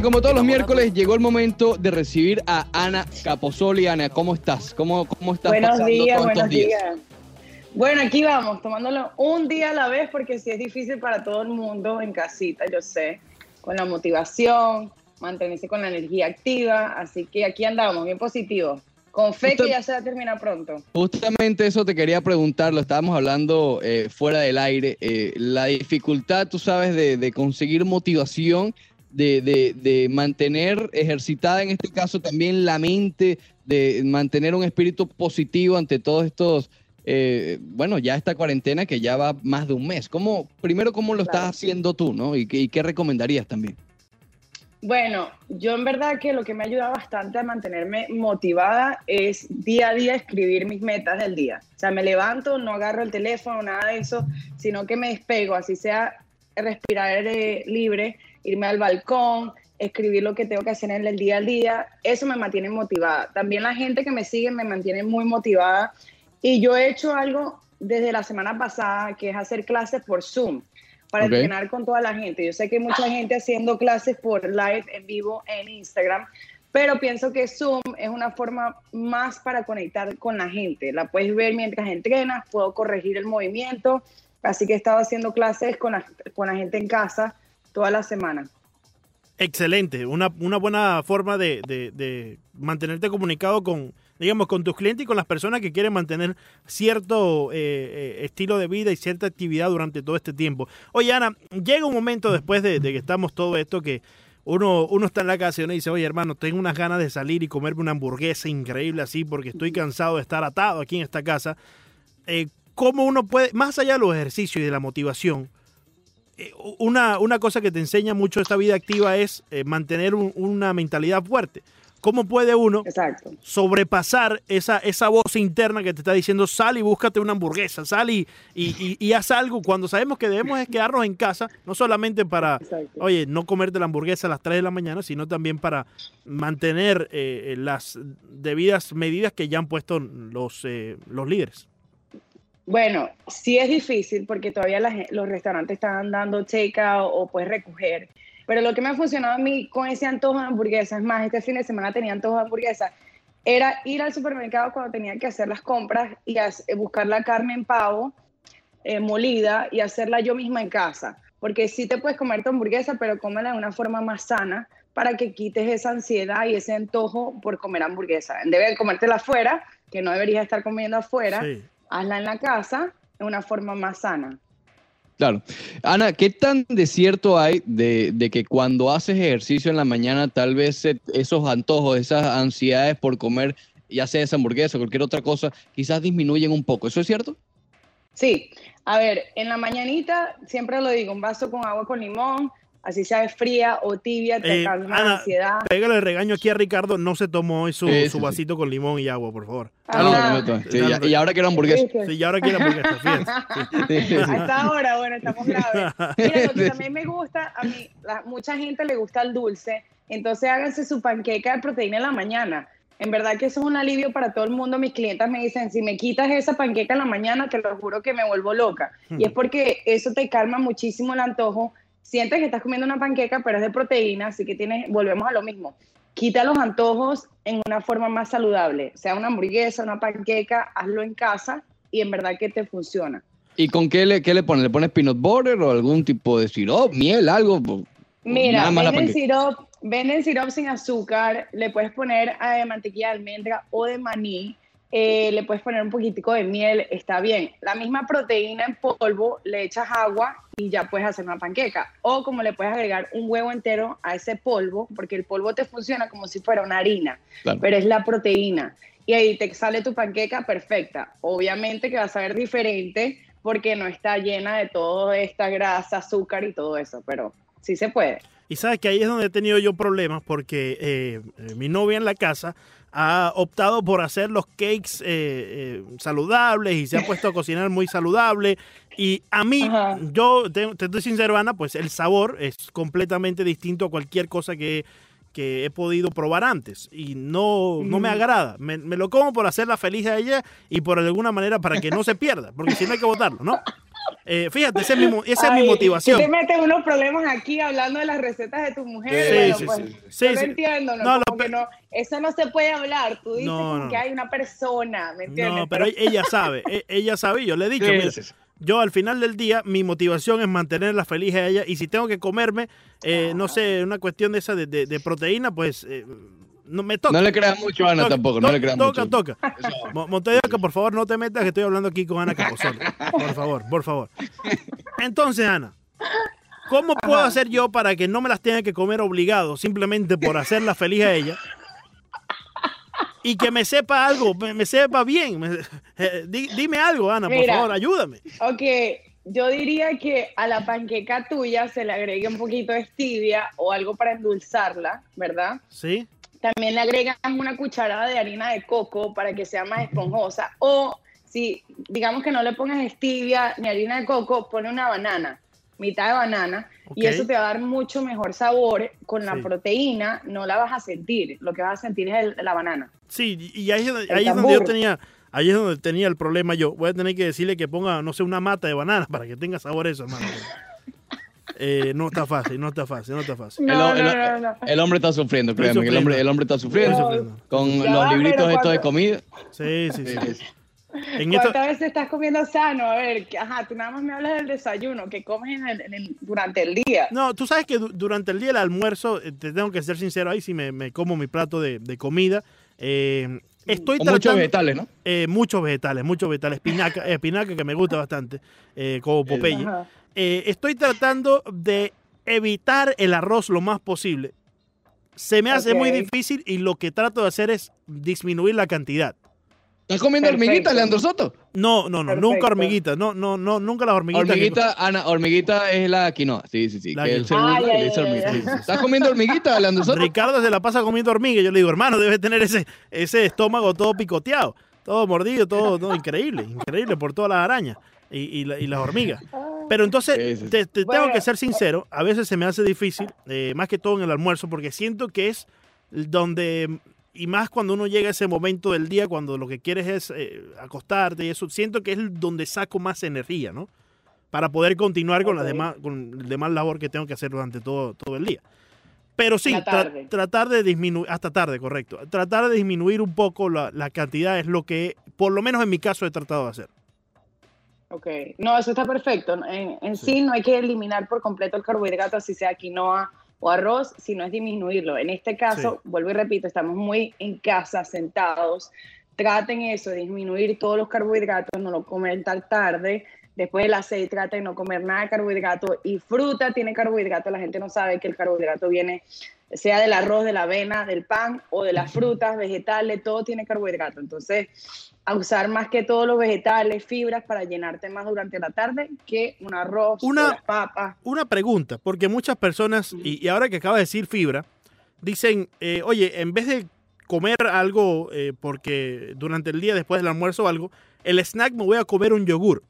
Bien, como todos los miércoles, llegó el momento de recibir a Ana Caposoli. Ana, ¿cómo estás? ¿Cómo, cómo estás buenos pasando días, todos buenos estos días? días. Bueno, aquí vamos, tomándolo un día a la vez, porque sí es difícil para todo el mundo en casita, yo sé, con la motivación, mantenerse con la energía activa. Así que aquí andamos, bien positivos. Con fe que ya se va a terminar pronto. Justamente eso te quería preguntar, lo estábamos hablando eh, fuera del aire, eh, la dificultad, tú sabes, de, de conseguir motivación, de, de- de mantener ejercitada en este caso también la mente, de mantener un espíritu positivo ante todos estos, eh, bueno, ya esta cuarentena que ya va más de un mes. ¿Cómo, primero, cómo lo estás Claro. haciendo tú, no? ¿Y qué, y qué recomendarías también? Bueno, yo en verdad que lo que me ayuda bastante a mantenerme motivada es día a día escribir mis metas del día. O sea, me levanto, no agarro el teléfono, nada de eso, sino que me despego, así sea respirar eh, libre, irme al balcón, escribir lo que tengo que hacer en el día al día. Eso me mantiene motivada. También la gente que me sigue me mantiene muy motivada. Y yo he hecho algo desde la semana pasada, que es hacer clases por Zoom para Ok. entrenar con toda la gente. Yo sé que hay mucha gente haciendo clases por live en vivo en Instagram, pero pienso que Zoom es una forma más para conectar con la gente. La puedes ver mientras entrenas, puedo corregir el movimiento, así que he estado haciendo clases con la, con la gente en casa toda la semana. Excelente, una, una buena forma de, de- mantenerte comunicado con, digamos, con tus clientes y con las personas que quieren mantener cierto eh, eh, estilo de vida y cierta actividad durante todo este tiempo. Oye, Ana, llega un momento después de, que estamos todo esto que uno, uno está en la casa y uno dice, oye hermano, tengo unas ganas de salir y comerme una hamburguesa increíble así porque estoy cansado de estar atado aquí en esta casa. Eh, ¿Cómo uno puede, más allá de los ejercicios y de la motivación, una, una cosa que te enseña mucho esta vida activa es eh, mantener un- una mentalidad fuerte. ¿Cómo puede uno Exacto. sobrepasar esa, esa voz interna que te está diciendo sal y búscate una hamburguesa, sal y, y, y- y haz algo cuando sabemos que debemos es quedarnos en casa, no solamente para, Exacto. oye, no comerte la hamburguesa a las 3 de la mañana, sino también para mantener eh, las debidas medidas que ya han puesto los, eh, los líderes. Bueno, sí es difícil porque todavía los restaurantes están dando take-out o puedes recoger. Pero lo que me ha funcionado a mí con ese antojo de hamburguesa, es más, este fin de semana tenía antojo de hamburguesa, era ir al supermercado cuando tenía que hacer las compras y eh, buscar la carne en pavo eh, molida y hacerla yo misma en casa. Porque sí te puedes comer tu hamburguesa, pero cómela de una forma más sana para que quites esa ansiedad y ese antojo por comer hamburguesa. Vez de comértela afuera, que no deberías estar comiendo afuera, Sí. Hazla en la casa de una forma más sana. Claro. Ana, ¿qué tan de cierto hay de, de que cuando haces ejercicio en la mañana, tal vez esos antojos, esas ansiedades por comer, ya sea esa hamburguesa o cualquier otra cosa, quizás disminuyen un poco? ¿Eso es cierto? Sí, a ver, en la mañanita siempre lo digo, un vaso con agua con limón, así sea fría o tibia, te Eh, calma Ana, la ansiedad. Pégale el regaño aquí a Ricardo, no se tomó hoy su, Sí, su sí, vasito con limón y agua, por favor. Ah, no, no, no, no. Sí, ya- y ahora quiero hamburguesa. Sí, y ahora quiere hamburguesa, fíjate. Sí, sí, sí. A esta hora, bueno, estamos graves. Mira, lo que también me gusta, a mí, la- mucha gente le gusta el dulce, entonces háganse su panqueca de proteína en la mañana. En verdad que eso es un alivio para todo el mundo. Mis clientes me dicen, si me quitas esa panqueca en la mañana, te lo juro que me vuelvo loca. Y es porque eso te calma muchísimo el antojo. Sientes que estás comiendo una panqueca, pero es de proteína, así que tienes, volvemos a lo mismo. Quita los antojos en una forma más saludable. Sea una hamburguesa, una panqueca, hazlo en casa y en verdad que te funciona. ¿Y con qué le, qué le pones? ¿Le pones peanut butter o algún tipo de sirope, miel, algo? Mira, venden sirop, venden sirop sin azúcar, le puedes poner eh, mantequilla de almendra o de maní, eh, le puedes poner un poquitico de miel, está bien. La misma proteína en polvo, le echas agua y ya puedes hacer una panqueca. O como le puedes agregar un huevo entero a ese polvo, porque el polvo te funciona como si fuera una harina, Claro. pero es la proteína. Y ahí te sale tu panqueca perfecta. Obviamente que va a saber diferente porque no está llena de toda esta grasa, azúcar y todo eso, pero sí se puede. Y sabes que ahí es donde he tenido yo problemas porque eh, eh, mi novia en la casa ha optado por hacer los cakes eh, eh, saludables y se ha puesto a cocinar muy saludable. Y a mí, Ajá. yo te, te estoy sincero, Ana, pues el sabor es completamente distinto a cualquier cosa que, que he podido probar antes. Y no, no me agrada. Me, me lo como por hacerla feliz a ella y por alguna manera para que no se pierda, porque si no hay que botarlo, ¿no? Eh, fíjate, esa es mi, es motivación. Tú te metes unos problemas aquí hablando de las recetas de tu mujer. Sí, bueno, sí, pues, sí. Sí, entiendo, ¿no? No, no, eso no se puede hablar. Tú dices No, como no. que hay una persona, ¿me entiendes? No, pero ella sabe, e- ella sabe, yo le he dicho, Sí, mira, sí, sí. yo al final del día, mi motivación es mantenerla feliz a ella, y si tengo que comerme, eh, no sé, una cuestión de esa de, de- de proteína, pues eh, no me toca. No le creas mucho a Ana Toca, tampoco, no le creas toca, mucho. toca. Eso- Mo- Montevideo, por favor, no te metas que estoy hablando aquí con Ana Capozón. Por favor, por favor. Entonces, Ana, ¿cómo puedo hacer yo para que no me las tenga que comer obligado simplemente por hacerla feliz a ella? Y que me sepa algo, me, me sepa bien. Me- eh, di- dime algo, Ana, por favor, ayúdame. Ok, yo diría que a la panqueca tuya se le agregue un poquito de stevia o algo para endulzarla, ¿verdad? ¿Sí? También le agregas una cucharada de harina de coco para que sea más esponjosa. O si digamos que no le pongas stevia ni harina de coco, pone una banana, mitad de banana, y eso te va a dar mucho mejor sabor. Con la Sí. proteína no la vas a sentir, lo que vas a sentir es el- la banana. Sí, y ahí, es donde- El ahí es donde yo tenía, ahí es donde tenía el problema yo. Voy a tener que decirle que ponga, no sé, una mata de banana para que tenga sabor eso, hermano. Eh, no está fácil, no está fácil, no está fácil. El, No, el- no, no, no. el hombre está sufriendo, que el hombre, el hombre está sufriendo. Con Ya los va, libritos estos de comida. Sí, sí, sí. Sí, sí. En ¿Cuántas veces estás comiendo sano? A ver, que- ajá, tú nada más me hablas del desayuno, que comes en el- en el- durante el día. no, tú sabes que du- durante el día del almuerzo, eh, te tengo que ser sincero ahí, si me, me como mi plato de, de comida, eh, estoy Con muchos tratando- vegetales, ¿no? eh, muchos vegetales, muchos vegetales, espinaca, espinaca que me gusta bastante, eh, como Popeye. Ajá. Eh, estoy tratando de evitar el arroz lo más posible. Se me hace muy difícil y lo que trato de hacer es disminuir la cantidad. ¿Estás comiendo Perfecto. hormiguita, Leandro Soto? No, no, no, nunca Perfecto. hormiguitas, no, no, no, nunca las hormiguitas. que- Hormiguita, Ana, hormiguita es la quinoa. Sí, sí, sí. La que Ay, hormiguita. ¿Estás comiendo hormiguita, Leandro Soto? Ricardo se la pasa comiendo hormiga. Yo le digo, hermano, debe tener ese, ese estómago todo picoteado, todo mordido, todo, todo increíble, increíble por todas las arañas y, y la- y las hormigas. Pero entonces, Sí, sí, sí. te, te tengo que ser sincero, a veces se me hace difícil, eh, más que todo en el almuerzo, porque siento que es donde, y más cuando uno llega a ese momento del día, cuando lo que quieres es eh, acostarte y eso, siento que es donde saco más energía, ¿no? Para poder continuar con, las Ok. demás, con el demás labor que tengo que hacer durante todo, todo el día. Pero sí, La tra- tratar de disminuir, hasta tarde, correcto. Tratar de disminuir un poco la, la cantidad es lo que, por lo menos en mi caso, he tratado de hacer. Ok, no, eso está perfecto. En, en sí. no hay que eliminar por completo el carbohidrato, así sea quinoa o arroz, sino es disminuirlo. En este caso, vuelvo y repito, estamos muy en casa, sentados. Traten eso, disminuir todos los carbohidratos, no lo comen tan tarde. Después de las seis, traten de no comer nada de carbohidrato. Y fruta tiene carbohidrato. La gente no sabe que el carbohidrato viene, sea del arroz, de la avena, del pan o de las frutas, vegetales, todo tiene carbohidrato. Entonces, a usar más que todos los vegetales, fibras para llenarte más durante la tarde que un arroz, Una- o las papas. Una pregunta, porque muchas personas, y, y ahora que acaba de decir fibra, dicen, eh, oye, en vez de comer algo, eh, porque durante el día después del almuerzo o algo, el snack me voy a comer un yogur.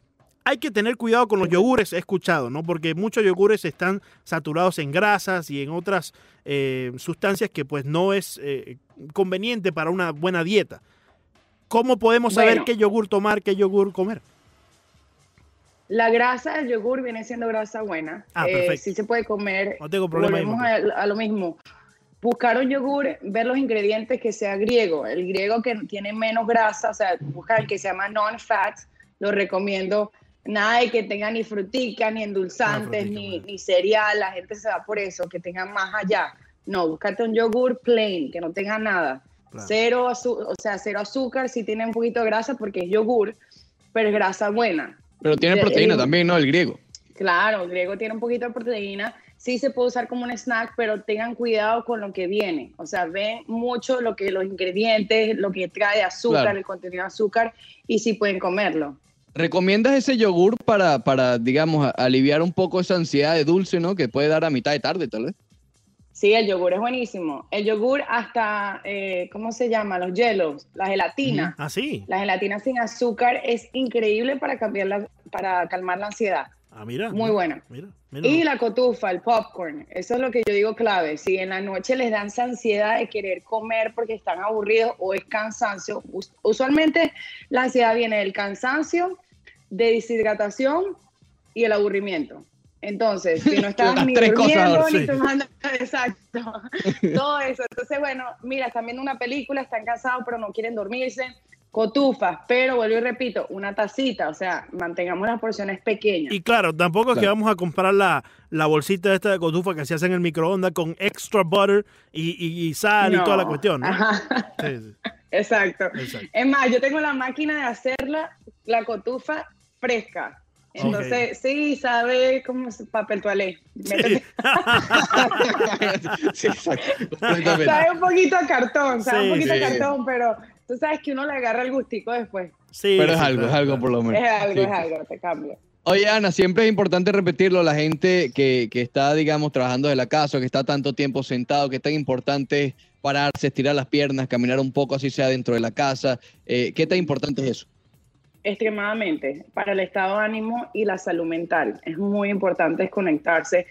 Hay que tener cuidado con los yogures, he escuchado, ¿no? Porque muchos yogures están saturados en grasas y en otras eh, sustancias que pues no es eh, conveniente para una buena dieta. ¿Cómo podemos saber Bueno. qué yogur tomar, qué yogur comer? La grasa del yogur viene siendo grasa buena. Ah, Eh, perfecto. sí se puede comer. No tengo problema Volvemos a, a lo mismo. Buscar un yogur, ver los ingredientes que sea griego. El griego que tiene menos grasa, o sea, buscar el que se llama non-fat, lo recomiendo. Nada de que tenga ni frutica, ni endulzantes, frutica, ni, bueno. ni cereal. La gente se va por eso, que tengan más allá. No, búscate un yogur plain, que no tenga nada. Claro. Cero, o sea, cero azúcar, si tiene un poquito de grasa porque es yogur, pero es grasa buena. Pero tiene de- proteína el- también, ¿no? El griego. Claro, el griego tiene un poquito de proteína. Sí se puede usar como un snack, pero tengan cuidado con lo que viene. O sea, ven mucho lo que los ingredientes, lo que trae azúcar, Claro. el contenido de azúcar, y si pueden comerlo. ¿Recomiendas ese yogur para, para, digamos, aliviar un poco esa ansiedad de dulce, ¿no? Que puede dar a mitad de tarde, tal vez. Sí, el yogur es buenísimo. El yogur hasta, eh, ¿cómo se llama? Los hielos, la gelatina. Ah, sí. La gelatina sin azúcar es increíble para, cambiar la- para calmar la ansiedad. Ah, mira. Muy mira, buena. Mira, mira. Y la cotufa, el popcorn, eso es lo que yo digo clave. Si en la noche les dan esa ansiedad de querer comer porque están aburridos o es cansancio, us- usualmente la ansiedad viene del cansancio, de deshidratación y el aburrimiento. Entonces, si no estás Las ni tres cosas durmiendo, ahora, ni sí. tomando, exacto, todo eso. Entonces, bueno, mira, están viendo una película, están cansados, pero no quieren dormirse, cotufas, pero vuelvo y repito, una tacita, o sea, mantengamos las porciones pequeñas. Y claro, tampoco es que vamos a comprar la, la bolsita esta de cotufa que se hace en el microondas con extra butter y, y- y sal y toda la cuestión, ¿no? Ajá, Sí, sí, exacto. exacto. Es más, yo tengo la máquina de hacerla, la cotufa fresca. Entonces, sí, sabe como es papel toalé. Métete- sí, exacto. completamente. Sabe un poquito a cartón, sabe Sí, un poquito sí. a cartón, pero tú sabes que uno le agarra el gustico después. Sí, Pero es sí, algo, es algo por lo menos. Es algo, Sí. es algo, te cambia. Oye, Ana, siempre es importante repetirlo. La gente que, que está, digamos, trabajando de la casa, que está tanto tiempo sentado, que es tan importante pararse, estirar las piernas, caminar un poco, así sea dentro de la casa. Eh, ¿Qué tan importante es eso? Extremadamente, para el estado de ánimo y la salud mental. Es muy importante desconectarse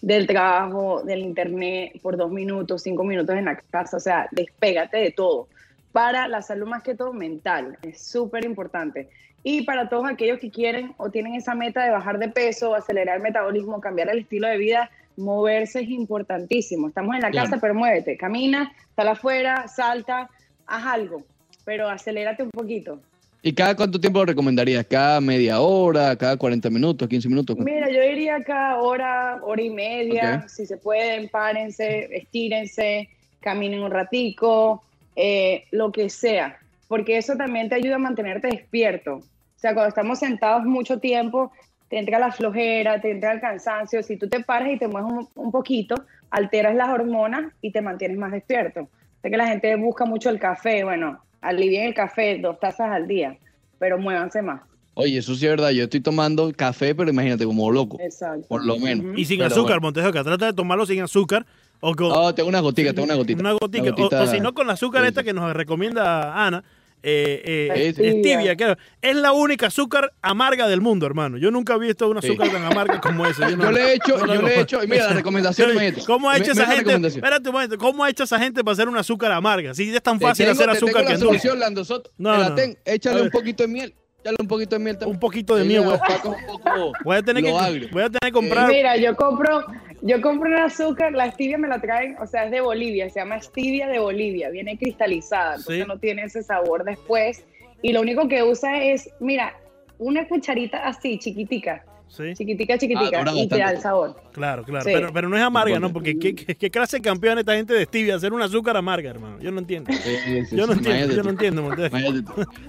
del trabajo, del internet por dos minutos, cinco minutos en la casa. O sea, despégate de todo. Para la salud más que todo mental. Es súper importante. Y para todos aquellos que quieren o tienen esa meta de bajar de peso, acelerar el metabolismo, cambiar el estilo de vida, moverse es importantísimo. Estamos en la casa, pero muévete, camina, sal afuera, salta, haz algo, pero acelérate un poquito. ¿Y cada cuánto tiempo lo recomendarías? ¿Cada media hora? ¿Cada 40 minutos? ¿15 minutos? Mira, yo diría cada hora, hora y media, si se pueden, párense, estírense, caminen un ratico, eh, lo que sea, porque eso también te ayuda a mantenerte despierto. O sea, cuando estamos sentados mucho tiempo, te entra la flojera, te entra el cansancio. Si tú te paras y te mueves un, un poquito, alteras las hormonas y te mantienes más despierto. Sé que la gente busca mucho el café, bueno, alivien el café dos tazas al día, pero muévanse más. Oye, eso sí es verdad. Yo estoy tomando café, pero imagínate, como loco. Exacto. Por lo menos. Y sin Pero azúcar, bueno. Montejo, que trata de tomarlo sin azúcar o con No, tengo una gotica, tengo una gotita. una gotica. O- O, si no, con la azúcar Sí, esta que nos recomienda Ana. Eh, eh, Sí, sí. stevia, claro. Es la única azúcar amarga del mundo, hermano. Yo nunca he visto una Sí. azúcar tan amarga como esa. Yo le he hecho, no yo le he hecho, y mira, la recomendación. ¿Cómo ha hecho Me- esa gente? Espérate un momento. ¿Cómo ha hecho esa gente para hacer una azúcar amarga? Si es tan Te fácil tengo- hacer te azúcar tengo que dulce. solución, Lando Soto. No, Te la no, ten- no. Échale un poquito de miel. Échale un poquito de miel también. Un poquito de miel, le güey. opaca un poco Voy a tener lo que, agrio. voy a tener que comprar. Mira, yo compro, yo compro un azúcar, la stevia me la traen, o sea, es de Bolivia, se llama stevia de Bolivia, viene cristalizada, entonces Sí. no tiene ese sabor después. Y lo único que usa es, mira, una cucharita así, chiquitica, Sí, chiquitica, chiquitica, dura y te da el sabor. claro, claro. Sí. Pero, pero no es amarga, ¿no? Porque ¿qué, qué, qué clase de campeón esta gente de stevia hacer una azúcar amarga, hermano? Yo no entiendo. Sí, sí, sí, Yo no entiendo, yo tú. no entiendo.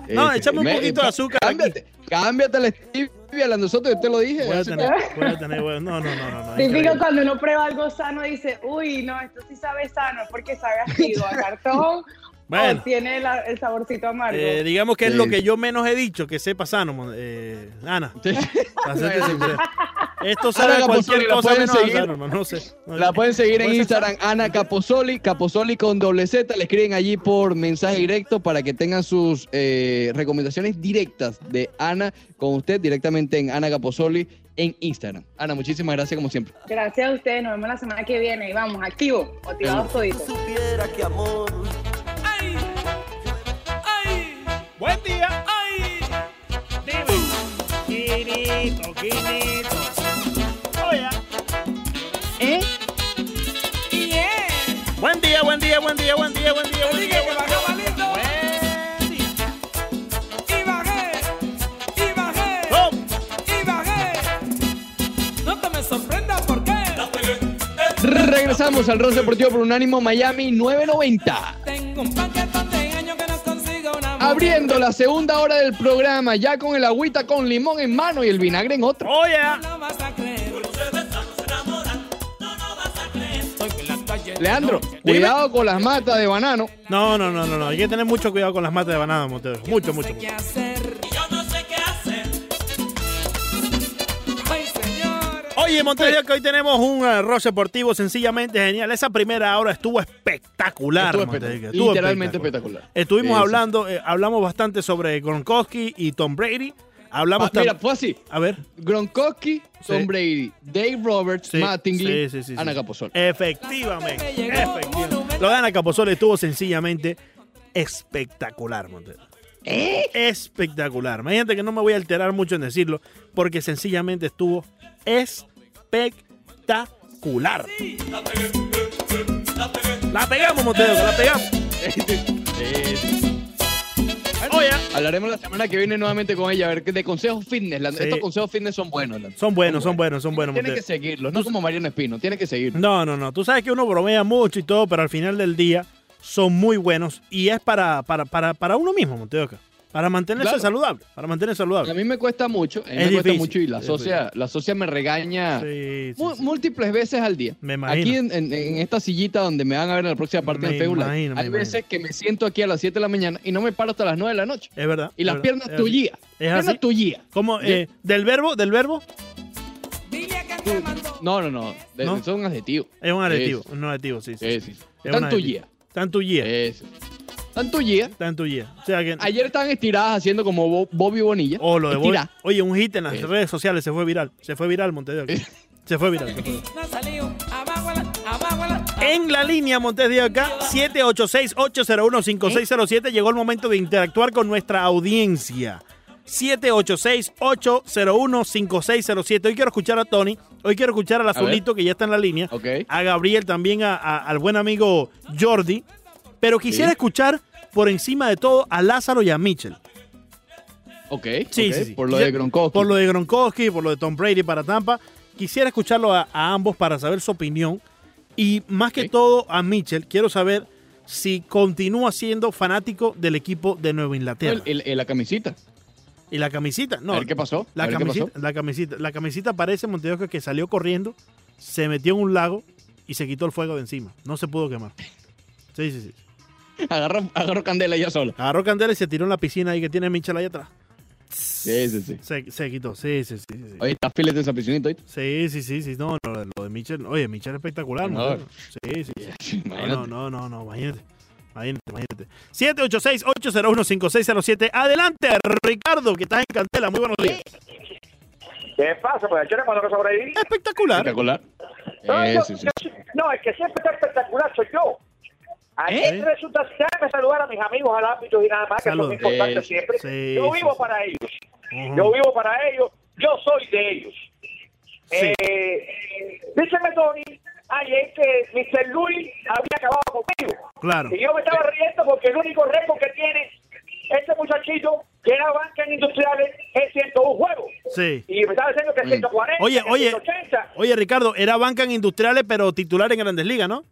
No, échame un me- poquito de azúcar aquí. Cámbiate, cámbiate la stevia, Lando Soto, yo te lo dije. Voy a tener, voy a tener, voy a- no, no, no, no. no Típico cuando uno prueba algo sano dice, uy, no, esto sí sabe sano, es porque sabe así, o a cartón, Bueno. tiene la- el saborcito amargo. Eh, digamos que es lo que yo menos he dicho, que sepa sano, eh, Ana. Sí. Esto a cualquier la cosa pueden menos seguir. no sé. No, La pueden seguir en Instagram, Ana Caposoli, Caposoli con doble Z. Le escriben allí por mensaje directo para que tengan sus eh, recomendaciones directas de Ana con usted directamente en Ana Caposoli en Instagram. Ana, muchísimas gracias como siempre. Gracias a ustedes, nos vemos la semana que viene y vamos, activo, motivados toditos. supiera que amor ¡Ay! ¡Ay! Buen día. ¡Ay! Dime. Quinito, quinito. Oye. ¿Eh? ¡Yeah! Buen día, buen día, buen día, buen día, buen día, buen día. Buen día. Y bajé. Y bajé. Y bajé. No te me sorprendas porque. Regresamos al Ross Deportivo por Unánimo Miami 990. Tengo un paquetón de Abriendo la segunda hora del programa, ya con el agüita con limón en mano y el vinagre en otra. Oye. No vas a creer. Soy que la calle Leandro, cuidado con las matas de banano. No, no, no, no, no. Hay que tener mucho cuidado con las matas de banana, Montero. Mucho, mucho. Oye, Montevideo, que hoy tenemos un eh, Ross deportivo sencillamente genial. Esa primera hora estuvo espectacular. Estuvo Montevideo, espectacular, estuvo literalmente espectacular. Estuvimos hablando, eh, hablamos bastante sobre Gronkowski y Tom Brady. Hablamos Ah, mira, fue así. A ver. Gronkowski, Tom Sí. Brady, Dave Roberts, Sí, Matt Tingley, sí, sí, sí, Ana. Capozol. Efectivamente. Lo de Ana Capozol estuvo sencillamente espectacular, Montero. Espectacular. Imagínate que no me voy a alterar mucho en decirlo, porque sencillamente estuvo espectacular. La pegamos, Montego, la pegamos. Oye, Hablaremos la semana que viene nuevamente con ella, a ver de consejos fitness. La- Sí. Estos consejos fitness son buenos. la- son buenos, son buenos, son buenos. Tienes que seguirlos, no como Mariano Espino, tienes que seguirlos. No, no, no. Tú sabes que uno bromea mucho y todo, pero al final del día son muy buenos y es para, para, para, para uno mismo, Monteoca. Para mantenerse Claro. saludable. Para mantenerse A saludable. mí me cuesta mucho, a mí Es me cuesta mucho y la es socia, la socia me regaña Sí, sí, mu- sí. múltiples veces al día. Me imagino. Aquí en, en- en esta sillita donde me van a ver en la próxima parte Me del Facebook imagino, hay veces que me siento aquí a las 7 de la mañana y no me paro hasta las 9 de la noche. Es verdad. Y es las verdad, piernas es así. tullías. ¿Es Piernas tullías. ¿Cómo? Yo- eh, ¿Del verbo? ¿Del verbo? Dile a que te mandó. No, no, no. de- ¿No? Son adjetivos. Es un adjetivo. Sí, Un adjetivo, sí. sí. Sí, sí. Es un Están tullías. Están tullías. O sea que. Ayer estaban estiradas haciendo como Bo- Bobby Bonilla. Oh, lo de Estiradas. Oye, un hit en las Eso. redes sociales se fue viral. Se fue viral. Se fue viral. se fue viral. En la línea Montes de acá, 786-801-5607. Llegó el momento de interactuar con nuestra audiencia. 786-801-5607. Hoy quiero escuchar a Tony. Hoy quiero escuchar al azulito que ya está en la línea. A Gabriel también, a- a- al buen amigo Jordi. Pero quisiera Sí. escuchar por encima de todo a Lázaro y a Mitchell. Ok. Sí, ok, sí, sí. Por lo Quisiera- de Gronkowski. Por lo de Gronkowski, por lo de Tom Brady para Tampa. Quisiera escucharlo a, a ambos para saber su opinión. Y más que todo a Mitchell, quiero saber si continúa siendo fanático del equipo de Nueva Inglaterra. El- el- la camisita. y la camisita, no. a ver qué pasó. La qué camisita, pasó. la camisita, la camisita parece Montevideo que salió corriendo, se metió en un lago y se quitó el fuego de encima. No se pudo quemar. Sí, sí, sí. Agarró, agarró candela ella sola. Agarró candela y se tiró en la piscina ahí que tiene Mitchell ahí atrás. Sí, sí, sí. Se, se quitó, sí, sí, sí. sí. Oye, está filete esa piscinita. ¿oíste? Sí, sí, sí, sí, no, no, lo de Mitchell, oye, Mitchell es espectacular, No. Sí, sí, sí. No, Imagínate. no, no, no, no, imagínate. Imagínate, imagínate. 786-801-5607. Adelante, Ricardo, que estás en Cantela. Muy buenos días. ¿Qué pasa? Pues yo le mando que sobreviví. Espectacular. Espectacular. No, Eh, yo- sí, sí. yo- no, el que siempre está espectacular soy yo. Ayer ¿Eh? resulta déjame saludar a mis amigos al ámbito y nada más, que Salud. son importantes Eh, siempre. sí, yo vivo sí. para ellos. Yo vivo para ellos. Yo soy de ellos. Eh, díceme, Tony, ayer que Mr. Luis había acabado conmigo. Claro. Y yo me estaba riendo porque el único récord que tiene este muchachito, que era banca en industriales, es 101 juegos. Sí. Y me estaba diciendo que 140, Oye, que oye, 180. oye, Ricardo, era banca en industriales, pero titular en Grandes Ligas, ¿no?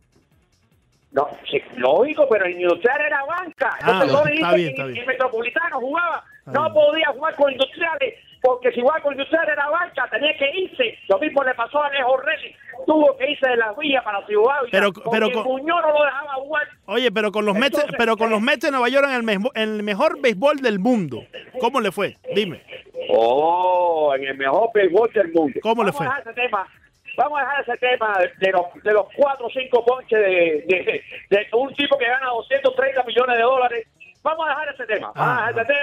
No, sí, lógico, pero en Industrial era banca. Ah, Tony está bien, está en- bien. en Metropolitano jugaba. Está no bien. podía jugar con Industriales, porque si jugaba con Industriales era banca, tenía que irse. Lo mismo le pasó a Alejo Reyes. Tuvo que irse de la vía para Ciudad Pero- pero el con- Muñoz no lo dejaba jugar. Oye, pero con los Mets, Entonces, pero con los eh, Mets de Nueva York en el, mesmo- en el mejor béisbol del mundo. ¿Cómo le fue? Dime. Oh, en el mejor béisbol del mundo. ¿Cómo le fue? A ese tema. Vamos a dejar ese tema de, los, de los cuatro o cinco ponches de, de, de un tipo que gana 230 millones de dólares. Vamos a dejar ese tema. Vamos a dejar Ah, ese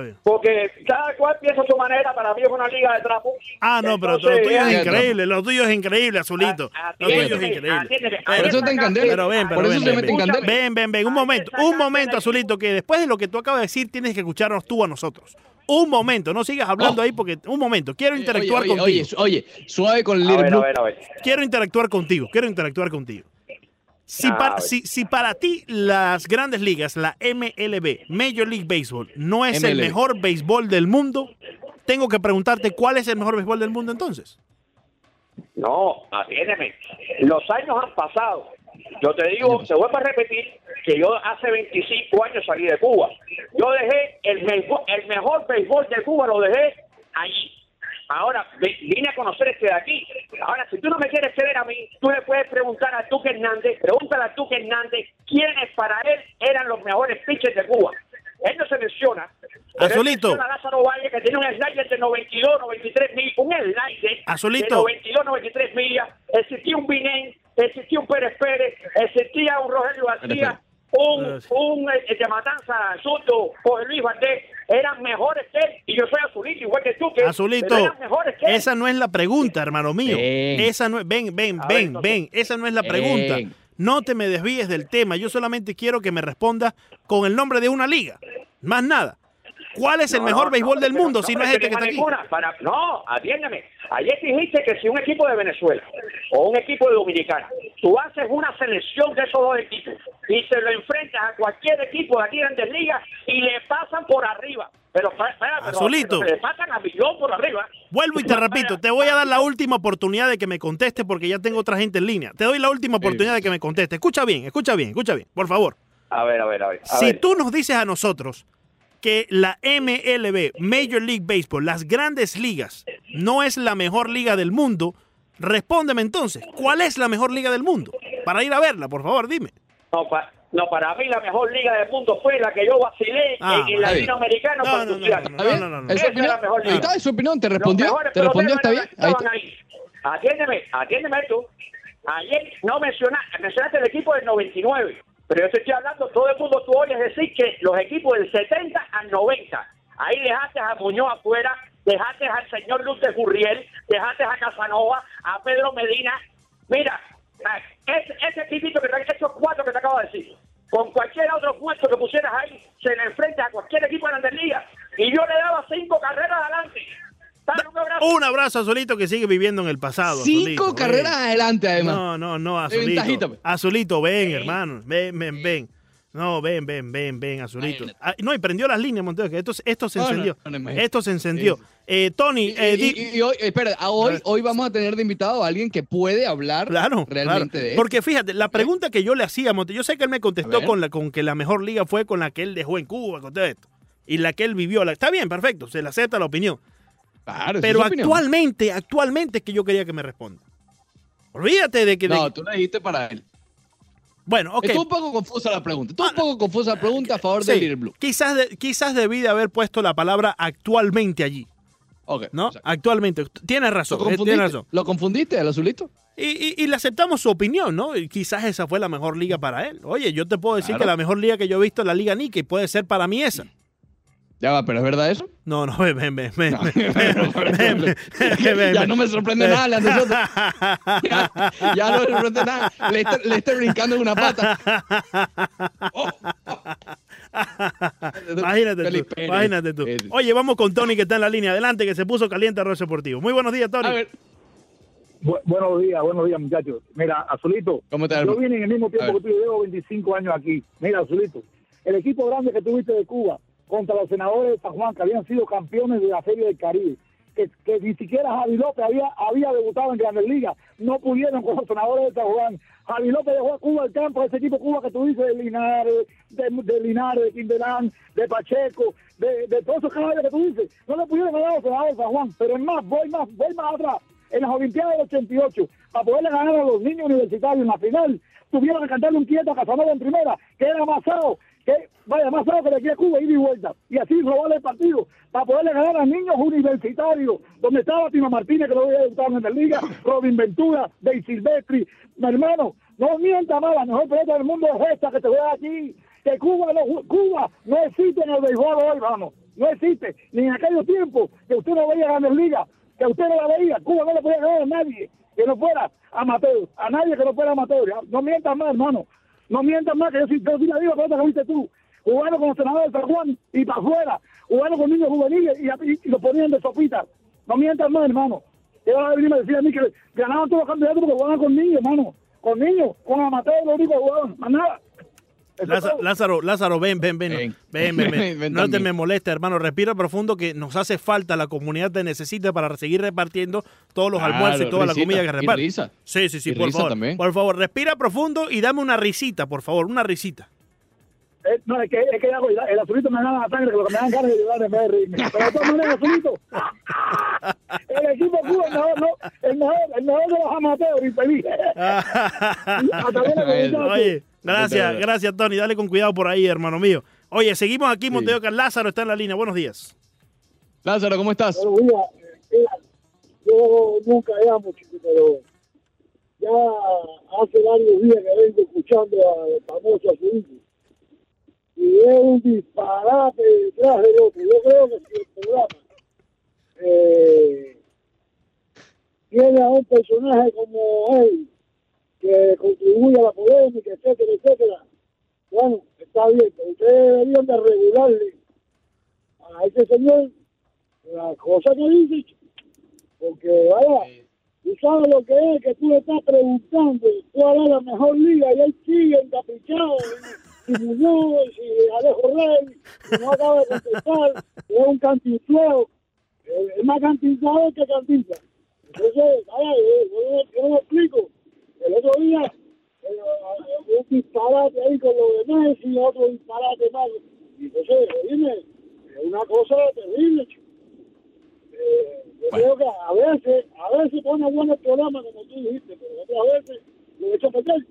tema. Porque cada cual piensa a su manera. Para mí es una liga de trapo. Ah, no, pero Entonces, lo tuyo es increíble, lo tuyo es increíble, Azulito. Ah, Lo tuyo es increíble. Por eso está en candela. Pero ven, pero Por ven, ven, ven. candela. Ven, ven, ven, un momento, un momento, Azulito, que después de lo que tú acabas de decir, tienes que escucharnos tú a nosotros. Un momento, no sigas hablando Oh. ahí porque un momento, quiero interactuar oye, oye, contigo. Oye, oye, suave con el Little ver, a Blue. ver, a ver. Quiero interactuar contigo, quiero interactuar contigo. Si, Ah, para, si, si para ti las grandes ligas, la MLB, Major League Baseball, no es el mejor béisbol del mundo, tengo que preguntarte cuál es el mejor béisbol del mundo entonces. No, atiéndeme. Los años han pasado. Yo te digo, se vuelve a repetir que yo hace 25 años salí de Cuba. Yo dejé el, béisbol- el mejor béisbol de Cuba, lo dejé allí. Ahora, vi- vine a conocer este de aquí. Ahora, si tú no me quieres creer a mí, tú le puedes preguntar a Tuque Hernández, pregúntale a Tuque Hernández quiénes para él eran los mejores pitchers de Cuba. Él no se menciona. Azulito. menciona a Lázaro Valle, que tiene un slider de 92, 93 mil, un slider Azulito. de 92, 93 millas. Existía un Binén, existía un Pérez Pérez, existía un Rogelio García, un, un eh, de Matanza, Soto, Jorge Luis Valdés. Eran mejores que él. Y yo soy azulito, igual que tú. Que, Azulito, eran mejores que él. esa no es la pregunta, hermano mío. Ven. Esa no es, ven, ven, A ven, ven, esa no es la Ven. No te me desvíes del tema. Yo solamente quiero que me respondas con el nombre de una liga. Más nada. ¿Cuál es el No, mejor no, béisbol del mundo si no es este que está aquí? ninguna. Para, no, atiéndeme. Ayer dijiste que si un equipo de Venezuela o un equipo de Dominicana, tú haces una selección de esos dos equipos y se lo enfrentas a cualquier equipo de aquí de Grandes Ligas y le pasan por arriba. Pero, espera, pero- Azulito. pero le pasan a millón por arriba. Vuelvo y te repito, te voy a dar la última oportunidad de que me conteste porque ya tengo otra gente en línea. Te doy la última oportunidad de que me conteste. Escucha bien, escucha bien, escucha bien, por favor. A ver, a ver, a ver. a Si ver. tú nos dices a nosotros que la MLB, Major League Baseball, las grandes ligas, no es la mejor liga del mundo, respóndeme entonces, ¿cuál es la mejor liga del mundo? Para ir a verla, por favor, dime. No, pa- no, para mí la mejor liga del mundo fue la que yo vacilé Ah, en el latinoamericano No, no, no, no, ¿Está bien? no, no, no. ¿Es Esa la mejor Ahí liga. está, es su opinión. ¿Te Los respondió? mejores ¿Te respondió? ¿Está bien? Ahí estaban está. ahí. Atiéndeme, atiéndeme tú. Ayer no mencionaste, mencionaste el equipo del 99, pero yo estoy hablando, todo el mundo tú oyes decir que los equipos del 70 al 90, ahí dejaste a Muñoz afuera, dejaste al señor Luz de Gurriel, dejaste a Casanova, a Pedro Medina. Mira, ese, ese equipito que te, esos cuatro que te acabo de decir, con cualquier otro puesto que pusieras ahí, se le enfrenta a cualquier equipo de Grandes Ligas, y yo le daba cinco carreras adelante. Dale un abrazo. Un abrazo a Azulito que sigue viviendo en el pasado. Cinco Azulito, carreras ven. adelante, además. No, no, no, Azulito. pues. Azulito, ven, hermano. Ven, ven, ven. No, ven, ven, ven, ven, Azulito. Ah, no, y prendió las líneas, Monteo, que esto, esto se no, encendió. no, no, imagínate. esto se encendió. Sí. Eh, Tony, Y, eh, y- di- y- y hoy, espera, a hoy, vamos a tener de invitado a alguien que puede hablar Claro, realmente claro. de esto. Porque fíjate, la pregunta que yo le hacía a Monte, yo sé que él me contestó con la con que la mejor liga fue con la que él dejó en Cuba, con todo esto. Y la que él vivió. La, está bien, perfecto, se le acepta la opinión. Claro, Pero es su opinión. actualmente, actualmente es que yo quería que me responda. Olvídate de que... de- No, tú le dijiste para él. bueno, ok. Estuvo un poco confusa la pregunta. Estuvo Ah, un poco confusa la pregunta a favor Sí, de Little Blue. Quizás, de- quizás debí de haber puesto la palabra actualmente allí, Ok. ¿no? exacto. Actualmente. Tienes ¿Lo razón, eh, confundiste? tienes razón. ¿Lo confundiste, el azulito? Y, y- y le aceptamos su opinión, ¿no? Y quizás esa fue la mejor liga para él. Oye, yo te puedo decir Claro. que la mejor liga que yo he visto es la Liga Nike y puede ser para mí esa. Ya va, pero ¿es verdad eso? No, no, ven, ven, ven, ven, No. ven, ven, ven, ven, ven, ya ven. no me sorprende nada de. Ya, ya no me sorprende nada. Le está, le está brincando en una pata. Oh. Imagínate tú, Pérez. imagínate tú. Oye, vamos con Tony que está en la línea. Adelante, que se puso caliente arroz deportivo. Muy buenos días, Tony. A ver, Bu- buenos días, buenos días, muchachos. Mira, Azulito, ¿Cómo te va, yo vine en el mismo tiempo que tú, yo llevo 25 años aquí. Mira, Azulito, el equipo grande que tuviste de Cuba contra los senadores de San Juan, que habían sido campeones de la Serie del Caribe, que, que ni siquiera Javi López había, había debutado en Grandes Ligas, no pudieron con los senadores de San Juan. Javi López dejó a Cuba el campo, ese equipo Cuba que tú dices, de Linares, de, Linares, de Quindelán, de Pacheco, de, todos esos caballos que tú dices, no le pudieron ganar a los senadores de San Juan, pero es más, voy más, voy más atrás en las Olimpiadas del 88 para poderle ganar a los niños universitarios en la final. Tuvieron que cantarle un quieto a Casanova en primera, que era Masao, que vaya Masao que le quiere Cuba ida y vuelta. Y así robarle el partido para poderle ganar a niños universitarios, donde estaba Tino Martínez, que lo había debutado en la liga, Robin Ventura, Dei Silvestri. Mi hermano, no mienta más, la mejor pelota del mundo es esta que te juega aquí. Que Cuba no, Cuba no existe en el béisbol hoy, vamos. No existe. Ni en aquellos tiempos que usted no veía grandes ligas que usted no la veía, Cuba no le podía ganar a nadie que no fuera amateur, a nadie que no fuera amateur. No mientas más, hermano. No mientas más, que yo sí, yo sí la digo, pero que viste tú. Jugando con los senadores de San y para afuera, jugando con niños juveniles y, y- y lo ponían de sopita. No mientas más, hermano. Que van a venir a decir a mí que ganaban todos los campeonatos porque jugaban con niños, hermano. Con niños, con amateur, lo único que jugaban, más nada. Lázaro. Lázaro, Lázaro, ven, ven, ven. Ven. Ven, ven, ven. Ven no te me molesta, hermano. Respira profundo que nos hace falta. La comunidad te necesita para seguir repartiendo todos los Claro, almuerzos y toda la comida que reparte. risa. Sí, sí, sí, Y por risa favor. también. Por favor, respira profundo y dame una risita, por favor, una risita. Eh, no, es que, es que hago, el azulito me da la sangre, que lo que me dan ganas de vez de reírme. Pero de todas maneras, azulito, el equipo Cuba es el mejor, no, el mejor, el mejor de los amateurs, infeliz. Hasta luego, muchachos. Oye, gracias, gracias, Tony. Dale con cuidado por ahí, hermano mío. Oye, seguimos aquí, Monteo que Lázaro está en la línea. Buenos días. Lázaro, ¿cómo estás? Pero mira, mira, yo nunca llamo, chico, pero ya hace varios días que vengo escuchando al famoso azulito. Y es un disparate detrás del otro. Yo creo que si el programa eh, tiene a un personaje como él, que contribuye a la polémica, etcétera, etcétera, bueno, está bien, pero ustedes deberían de regularle a ese señor la cosa que dice, porque vaya, tú sabes lo que es, que tú le estás preguntando cuál es la mejor liga y él sigue encaprichado, y, Muñoz, y Alejo Rey, y no acaba de contestar, es un cantinfleo, eh, es más cantinflado que cantinfla. Entonces, vaya, yo, yo- lo explico. El otro día, eh, un disparate ahí con lo de Messi, otro disparate más. Y entonces, dime, es una cosa terrible, chico. Eh, yo creo que a veces, a veces pone bueno el programa, como tú dijiste, pero otras veces lo echa a perder.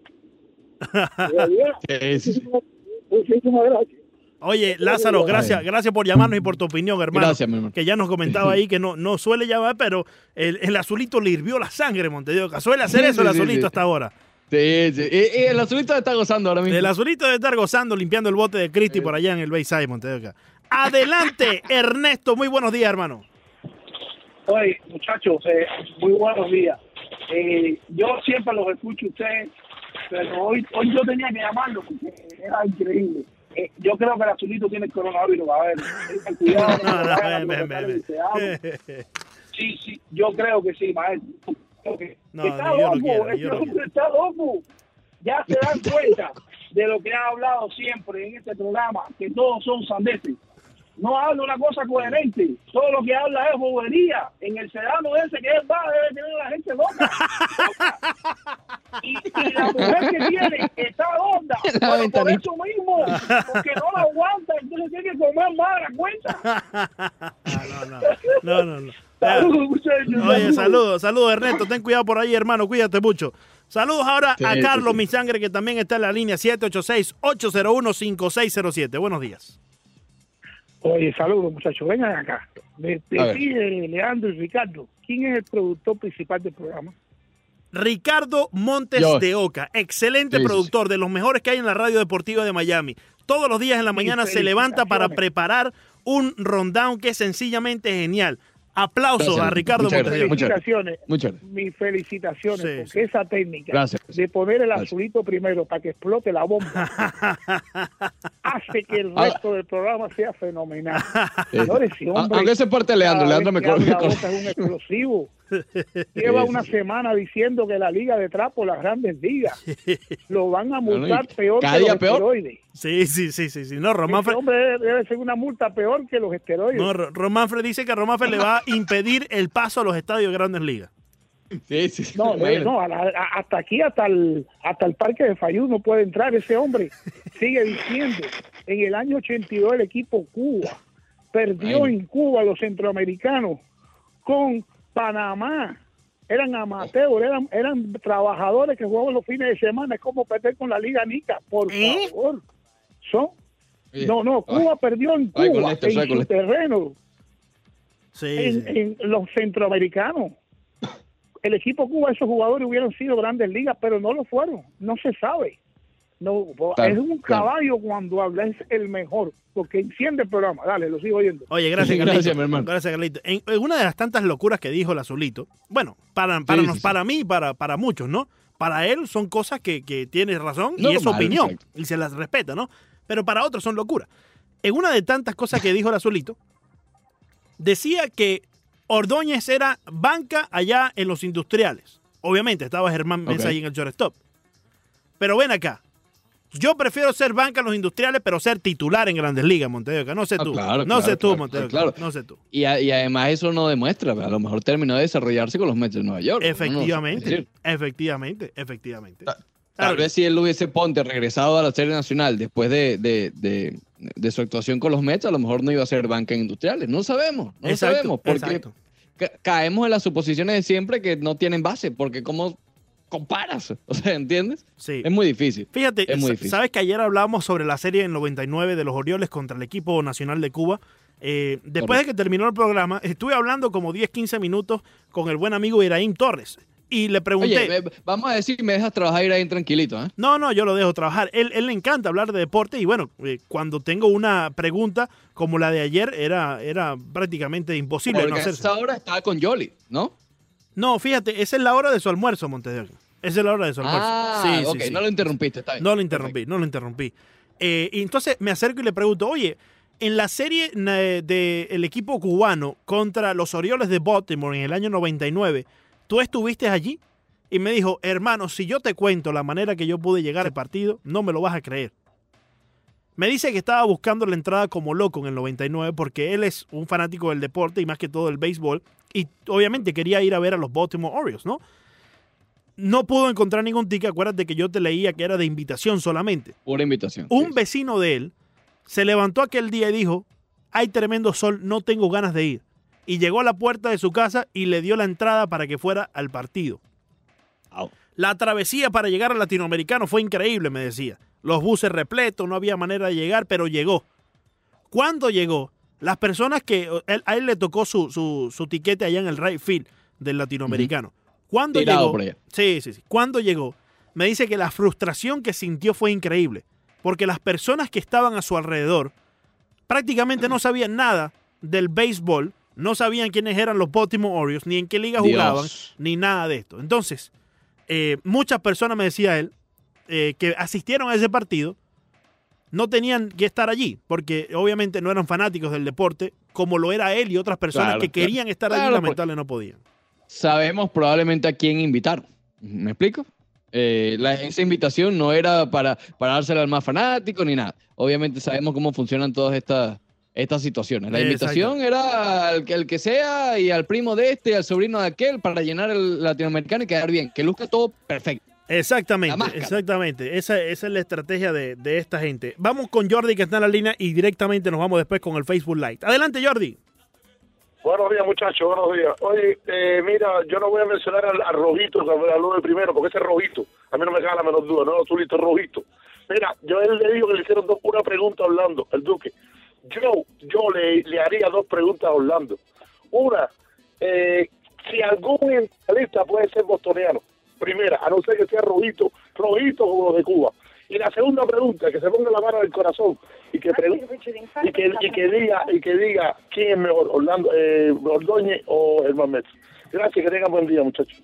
Sí, muchísimas, gracias. Oye, Lázaro, gracias, gracias por llamarnos y por tu opinión, hermano. Gracias, mi hermano. Que ya nos comentaba ahí que no, no suele llamar, pero el, el azulito le hirvió la sangre, Montedioca. Suele hacer Sí, eso el azulito sí. hasta ahora. Sí, sí. Y, y el azulito está gozando ahora mismo. El azulito debe estar gozando, limpiando el bote de Cristi por allá en el Bayside, Montedioca. Adelante, Ernesto. Muy buenos días, hermano. Oye, muchachos, eh, muy buenos días. Eh, yo siempre los escucho a ustedes, pero hoy, hoy yo tenía que llamarlo porque era increíble. Eh, yo creo que el azulito tiene el coronavirus. A ver, cuidado. no No. Sí, sí, yo creo que sí, maestro. No, está loco, hombre quiero. está loco. Ya se dan cuenta de lo que ha hablado siempre en este programa, que todos son sandeces. No habla una cosa coherente. Todo lo que habla es bobería. En el sedano ese que él va debe tener a la gente loca. Y, y la mujer que tiene está gorda. La Bueno, por eso mismo, porque no la aguanta, entonces tiene que comer más a la cuenta. No, no, no, no, no. Saludos, muchachos. Oye, saludos, saludos, Ernesto. Ten cuidado por ahí, hermano. Cuídate mucho. Saludos ahora Sí, a Carlos, sí. mi sangre, que también está en la línea 786-801-5607. Buenos días. Oye, saludos, muchachos. Vengan acá. De, de A ver. ti, de Leandro y Ricardo, ¿quién es el productor principal del programa? Ricardo Montes Yo. de Oca, excelente Sí, sí, productor, de los mejores que hay en la radio deportiva de Miami. Todos los días en la mañana se levanta para preparar un rundown que es sencillamente genial. Aplausos Gracias, a Ricardo muchas Montes gracias. Felicitaciones. Muchas gracias. Mis felicitaciones, Sí, porque sí. esa técnica Gracias. de poner el Gracias. azulito primero para que explote la bomba hace que el Ah. resto del programa sea fenomenal. Sí. Señores, hombre, Aunque ese parte Leandro, Leandro me corre. la boca es un explosivo. Lleva una semana diciendo que la liga de trapo, las grandes ligas, lo van a multar peor cada que los peor. esteroides. Sí, sí, sí, sí, sí. No, Román, Ese Fre- hombre debe, debe ser una multa peor que los esteroides. no, Ro- Román Fre dice que Román Fre le va a impedir el paso a los estadios de grandes ligas. Sí, sí, sí. No, Imagínate. no, hasta aquí, hasta el, hasta el parque de Fayú no puede entrar ese hombre. Sigue diciendo, en el año 82 el equipo Cuba perdió Bueno. en Cuba a los centroamericanos con Panamá. Eran amateurs, eran, eran trabajadores que jugaban los fines de semana. Es como perder con la Liga Nica, por ¿Eh? favor. Son, Oye, no, no, Cuba perdió en Ay, con Cuba, en ay, con su terreno Sí, en, sí. en los centroamericanos. El equipo Cuba, esos jugadores hubieran sido grandes ligas, pero no lo fueron. No se sabe. No, es un claro. caballo cuando habla, es el mejor, porque enciende el programa. Dale, lo sigo oyendo. Oye, gracias, Gracias, mi hermano. Gracias, Carlito. En, en una de las tantas locuras que dijo el azulito, bueno, para, para, Sí, nos- sí, sí. para mí y para, para muchos, ¿no? Para él son cosas que, que tiene razón y es su opinión exacto. y se las respeta, ¿no? Pero para otros son locuras. En una de tantas cosas que dijo el azulito, decía que Ordóñez era banca allá en los industriales. Obviamente estaba Germán Mesa ahí en el shortstop. Pero ven acá. Yo prefiero ser banca en los industriales, pero ser titular en Grandes Ligas, Montevideo. No sé Ah, tú. claro, no claro, sé tú, claro, Montevideo. claro. No sé tú. Y, a- y además eso no demuestra, a lo mejor terminó de desarrollarse con los Mets de Nueva York. Efectivamente, efectivamente, efectivamente. Ta-. Tal vez si él hubiese Ponte regresado a la Serie Nacional después de, de, de- de su actuación con los Mets, a lo mejor no iba a ser banca en industriales. No sabemos, no Exacto, sabemos, porque exacto. caemos en las suposiciones de siempre que no tienen base, porque ¿cómo comparas? O sea, ¿entiendes? Sí. Es muy difícil. Fíjate, Es muy difícil. sabes que ayer hablábamos sobre la serie en 99 de los Orioles contra el equipo nacional de Cuba. Eh, después de que terminó el programa, estuve hablando como 10, 15 minutos con el buen amigo Iraín Torres. Y le pregunté. Oye, vamos a decir, me dejas trabajar ir ahí tranquilito, ¿eh? No, no, yo lo dejo trabajar. Él, él le encanta hablar de deporte y bueno, eh, cuando tengo una pregunta como la de ayer, era, era prácticamente imposible no Porque a hacerse. esa hora estaba con Yoli, ¿no? No, fíjate, esa es la hora de su almuerzo, Montevideo. Esa es la hora de su almuerzo. Ah, Sí, sí, ok, sí. no lo interrumpiste, está bien. No lo interrumpí, no lo interrumpí. Eh, y entonces me acerco y le pregunto, oye, en la serie del equipo cubano contra los Orioles de Baltimore en el año 99, tú estuviste allí y me dijo, hermano, si yo te cuento la manera que yo pude llegar al partido, no me lo vas a creer. Me dice que estaba buscando la entrada como loco en el 99 porque él es un fanático del deporte y más que todo del béisbol y obviamente quería ir a ver a los Baltimore Orioles, ¿no? No pudo encontrar ningún ticket, acuérdate que yo te leía que era de invitación solamente. Pura invitación. Un sí. vecino de él se levantó aquel día y dijo, hay tremendo sol, no tengo ganas de ir. Y llegó a la puerta de su casa y le dio la entrada para que fuera al partido. Wow. La travesía para llegar al latinoamericano fue increíble, me decía. Los buses repletos, no había manera de llegar, pero llegó. Cuando llegó, las personas que él- a él le tocó su, su, su tiquete allá en el right field del latinoamericano. Cuando Tirado llegó, por allá. sí, sí, sí. Cuando llegó, me dice que la frustración que sintió fue increíble, porque las personas que estaban a su alrededor prácticamente no sabían nada del béisbol, no sabían quiénes eran los Baltimore Orioles, ni en qué liga Dios. jugaban, ni nada de esto. Entonces, eh, muchas personas, me decía él, eh, que asistieron a ese partido, no tenían que estar allí, porque obviamente no eran fanáticos del deporte, como lo era él y otras personas Claro, que claro. querían estar allí, Claro, porque- lamentable no podían. Sabemos probablemente a quién invitar. ¿Me explico? Eh, la- esa invitación no era para, para dársela al más fanático ni nada. Obviamente sabemos cómo funcionan todas estas, estas situaciones. La Exacto. invitación era al que, al que sea y al primo de este, al sobrino de aquel, para llenar el latinoamericano y quedar bien. Que luzca todo perfecto. Exactamente, exactamente. Esa, esa es la estrategia de, de esta gente. Vamos con Jordi que está en la línea y directamente nos vamos después con el Facebook Live. Adelante, Jordi. Buenos días, muchachos, buenos días. Oye, eh, mira, yo no voy a mencionar al, al rojito, que habló de primero, porque ese rojito, a mí no me cae la menor duda, no, azulito, rojito. Mira, yo él le digo que le hicieron dos, una pregunta a Orlando, el Duque. Yo, yo le, le haría dos preguntas a Orlando. Una, eh, si algún mentalista puede ser bostoniano, primera, a no ser que sea rojito, rojito como los de Cuba. Y la segunda pregunta, que se ponga la mano en el corazón y que pregunte y que, y que diga y que diga quién es mejor, Orlando, eh, Ordóñez o Germán Metz. Gracias, que tengan buen día, muchachos.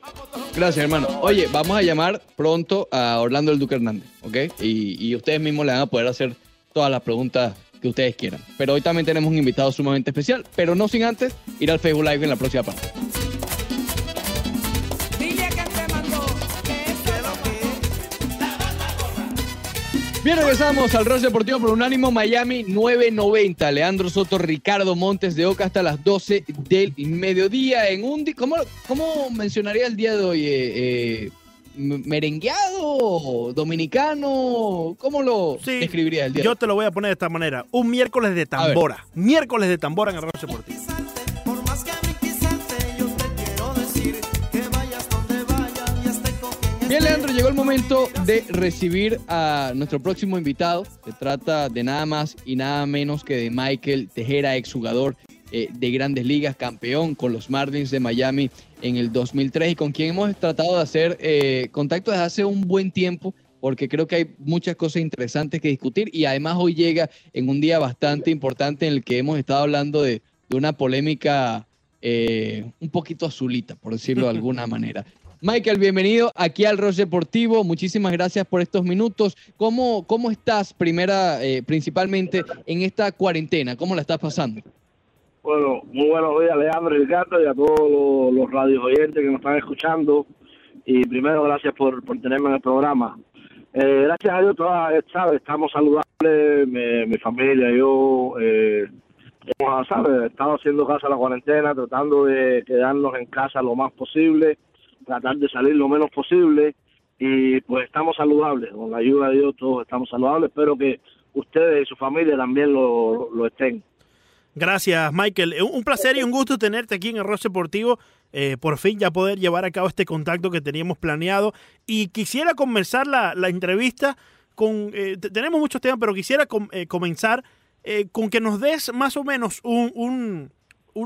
Gracias, hermano. Oye, vamos a llamar pronto a Orlando el Duque Hernández, ¿ok? Y, y ustedes mismos le van a poder hacer todas las preguntas que ustedes quieran. Pero hoy también tenemos un invitado sumamente especial, pero no sin antes ir al Facebook Live en la próxima parte. Bien, regresamos al Ross Deportivo por Unánimo Miami 990. Leandro Soto, Ricardo Montes de Oca hasta las 12 del mediodía. En un ¿cómo, ¿Cómo mencionaría el día de hoy? Eh, eh, ¿Merengueado? ¿Dominicano? ¿Cómo lo Sí, describiría el día Yo te lo voy a poner de esta manera. Un miércoles de tambora. Miércoles de tambora en el Roche Deportivo. Bien, Leandro, llegó el momento de recibir a nuestro próximo invitado. Se trata de nada más y nada menos que de Michael Tejera, exjugador eh, de grandes ligas, campeón con los Marlins de Miami en el 2003 y con quien hemos tratado de hacer eh, contacto desde hace un buen tiempo porque creo que hay muchas cosas interesantes que discutir y además hoy llega en un día bastante importante en el que hemos estado hablando de, de una polémica eh, un poquito azulita, por decirlo de alguna manera. Michael, bienvenido aquí al Roche Deportivo. Muchísimas gracias por estos minutos. ¿Cómo, cómo estás, primera, eh, principalmente en esta cuarentena? ¿Cómo la estás pasando? Bueno, muy buenos días, Leandro y Ricardo, y a todos los, los radios oyentes que nos están escuchando. Y primero, gracias por, por tenerme en el programa. Eh, gracias a Dios, todas, ¿sabes? estamos saludables, mi, mi familia, yo, eh, hemos, estado haciendo casa la cuarentena, tratando de quedarnos en casa lo más posible, tratar de salir lo menos posible, y pues estamos saludables, con la ayuda de Dios todos estamos saludables, espero que ustedes y su familia también lo, lo estén. Gracias, Michael. Eh, Un placer y un gusto tenerte aquí en Roche Deportivo. Eh, por fin ya poder llevar a cabo este contacto que teníamos planeado. Y quisiera comenzar la, la entrevista con... eh, te- tenemos muchos temas, pero quisiera com- eh, comenzar eh, con que nos des más o menos un- un-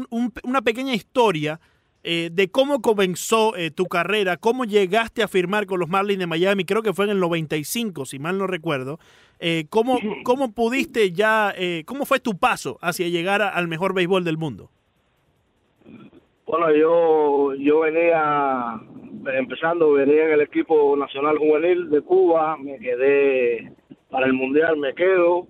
un- una pequeña historia eh, de cómo comenzó eh, tu carrera, cómo llegaste a firmar con los Marlins de Miami, creo que fue en el 95, si mal no recuerdo. Eh, ¿cómo, ¿Cómo pudiste ya, eh, cómo fue tu paso hacia llegar a- al mejor béisbol del mundo? Bueno, yo, yo venía, empezando, venía en el equipo nacional juvenil de Cuba, me quedé para el Mundial, me quedo,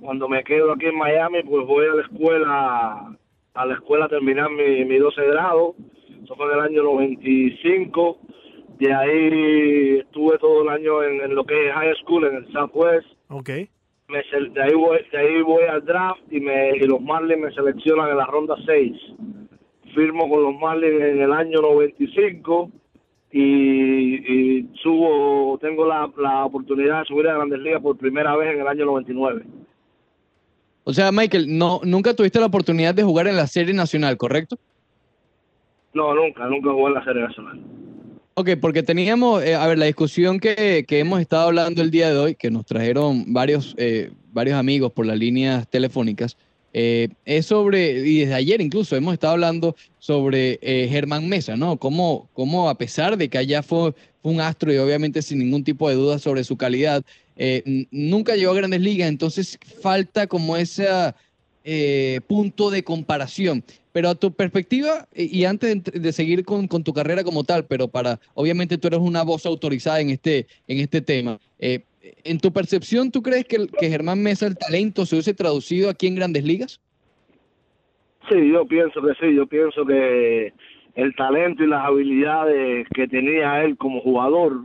cuando me quedo aquí en Miami, pues voy a la escuela, a la escuela a terminar mi, mi 12 grado. Eso fue en el año 95. De ahí estuve todo el año en, en lo que es high school, en el Southwest. Ok. Me de, ahí voy, de ahí voy al draft y, me, y los Marlins me seleccionan en la ronda 6. Firmo con los Marlins en el año 95 y, y subo, tengo la, la oportunidad de subir a Grandes Ligas por primera vez en el año 99. O sea, Michael, no, nunca tuviste la oportunidad de jugar en la Serie Nacional, ¿correcto? No, nunca, nunca jugué en la Serie Nacional. Ok, porque teníamos, eh, a ver, la discusión que, que hemos estado hablando el día de hoy, que nos trajeron varios, eh, varios amigos por las líneas telefónicas, eh, es sobre, y desde ayer incluso hemos estado hablando sobre Germán Mesa, ¿no? Cómo, cómo a pesar de que allá fue, fue un astro y obviamente sin ningún tipo de duda sobre su calidad, eh, nunca llegó a grandes ligas, entonces falta como ese eh, punto de comparación. Pero a tu perspectiva, y y antes de, seguir con, con tu carrera como tal, pero para, obviamente tú eres una voz autorizada en este, en este tema, eh, en tu percepción, ¿tú crees que, que Germán Mesa, el talento, se hubiese traducido aquí en grandes ligas? Sí, yo pienso que sí, yo pienso que el talento y las habilidades que tenía él como jugador,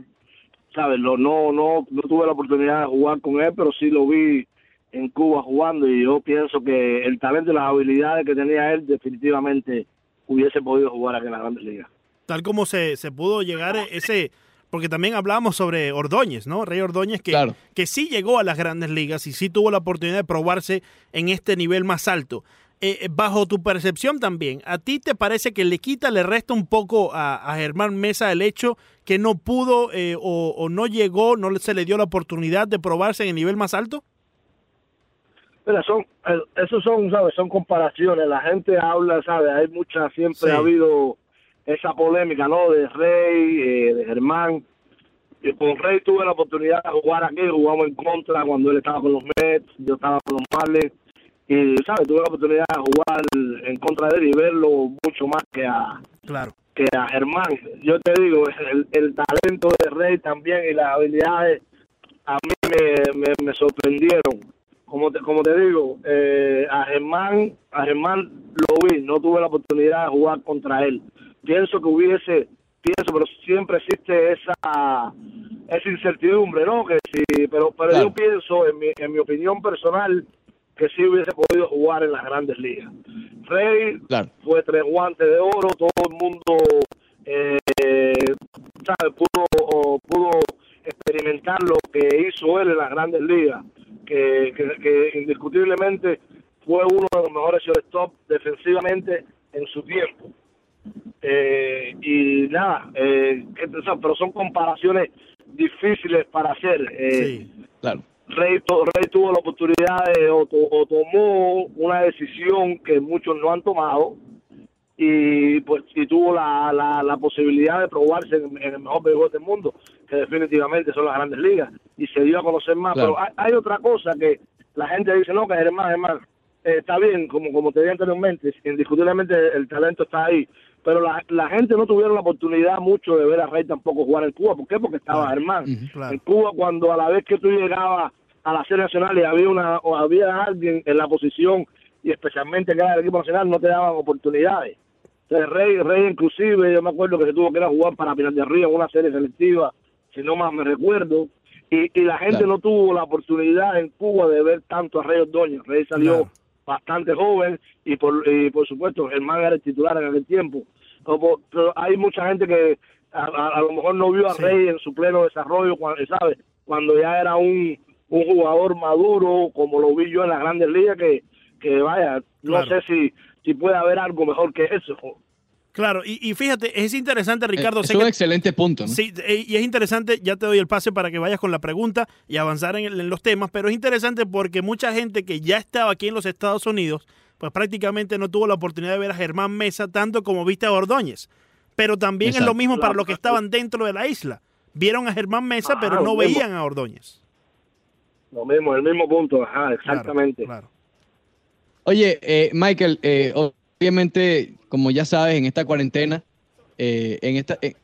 ¿sabes? Lo, no, no, no tuve la oportunidad de jugar con él, pero sí lo vi en Cuba jugando y yo pienso que el talento y las habilidades que tenía él definitivamente hubiese podido jugar aquí en las grandes ligas. Tal como se, se pudo llegar ese, porque también hablábamos sobre Ordóñez, ¿no? Rey Ordóñez, que, Claro. que sí llegó a las grandes ligas y sí tuvo la oportunidad de probarse en este nivel más alto. Eh, eh, bajo tu percepción también, ¿a ti te parece que le quita, le resta un poco a, a Germán Mesa el hecho que no pudo eh, o, o no llegó, no se le dio la oportunidad de probarse en el nivel más alto? Mira, son, el- esos son, ¿sabes? Son comparaciones. La gente habla, ¿sabes? Hay mucha, siempre Sí. ha habido esa polémica, ¿no? De Rey, eh, de Germán. Y con Rey tuve la oportunidad de jugar aquí, jugamos en contra cuando él estaba con los Mets, yo estaba con los Marlins. Y, ¿sabes? Tuve la oportunidad de jugar en contra de él y verlo mucho más que a, Claro. que a Germán. Yo te digo, el, el talento de Rey también y las habilidades a mí me, me, me sorprendieron. Como te, como te digo, eh, a Germán a Germán lo vi, no tuve la oportunidad de jugar contra él. Pienso que hubiese, pienso, pero siempre existe esa esa incertidumbre, ¿no? Que sí, pero pero Claro. yo pienso, en mi, en mi opinión personal, que sí hubiese podido jugar en las grandes ligas. Rey Claro. fue tres guantes de oro, todo el mundo eh, sabe, pudo, o pudo experimentar lo que hizo él en las grandes ligas, que, que, que indiscutiblemente fue uno de los mejores shortstop defensivamente en su tiempo. Eh, y nada, eh, pero son comparaciones difíciles para hacer. Eh, Sí. Claro. Rey, Rey tuvo la oportunidad de, o, to- o tomó una decisión que muchos no han tomado y pues y tuvo la, la, la posibilidad de probarse en, en el mejor béisbol del mundo, que definitivamente son las grandes ligas, y se dio a conocer más. Claro. Pero hay, hay otra cosa que la gente dice, no, que Germán, Germán, eh, está bien, como, como te dije anteriormente, indiscutiblemente el talento está ahí, pero la, la gente no tuvieron la oportunidad mucho de ver a Rey tampoco jugar en Cuba. ¿Por qué? Porque estaba Claro. Germán. Claro. En Cuba, cuando a la vez que tú llegabas a la serie nacional y había una o había alguien en la posición y especialmente que era del equipo nacional no te daban oportunidades. Entonces Rey, Rey inclusive, yo me acuerdo que se tuvo que ir a jugar para Pinar de Río en una serie selectiva, si no más me recuerdo, y, y la gente Claro. no tuvo la oportunidad en Cuba de ver tanto a Rey Ordóñez. Rey salió Claro. bastante joven y por, y por supuesto Germán era el titular en aquel tiempo. Como, pero hay mucha gente que a, a- a lo mejor no vio a Sí. Rey en su pleno desarrollo, cuando, ¿sabe? Cuando ya era un, un jugador maduro, como lo vi yo en las grandes ligas, que, que vaya, no Claro. sé si, si puede haber algo mejor que eso. Claro, y, y fíjate, es interesante, Ricardo. es sé un que- excelente punto, ¿no? Sí, eh, y es interesante, ya te doy el pase para que vayas con la pregunta y avanzar en, el- en los temas, pero es interesante porque mucha gente que ya estaba aquí en los Estados Unidos, pues prácticamente no tuvo la oportunidad de ver a Germán Mesa tanto como viste a Ordóñez. Pero también es lo mismo para los que estaban dentro de la isla. Vieron a Germán Mesa, Ah, pero no lo mismo. veían a Ordóñez. Lo mismo, el mismo punto, ajá, exactamente. claro. Oye, eh, Michael, eh, obviamente, como ya sabes, en esta cuarentena, eh, en esta, eh,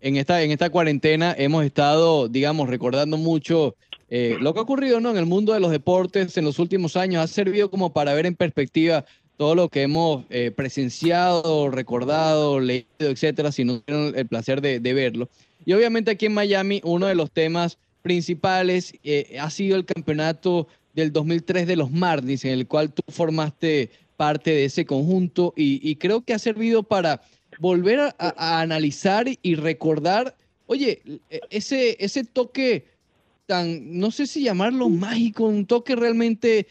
en esta, en esta cuarentena hemos estado, digamos, recordando mucho eh, lo que ha ocurrido ¿no? en el mundo de los deportes en los últimos años ha servido como para ver en perspectiva todo lo que hemos eh, presenciado, recordado, leído, etcétera, si no tuvieron el placer de, de verlo. Y obviamente aquí en Miami, uno de los temas principales eh, ha sido el campeonato del 2003 de los Marlins, en el cual tú formaste parte de ese conjunto y, y creo que ha servido para volver a, a analizar y recordar, oye, e- ese, ese toque tan, no sé si llamarlo mágico, un toque realmente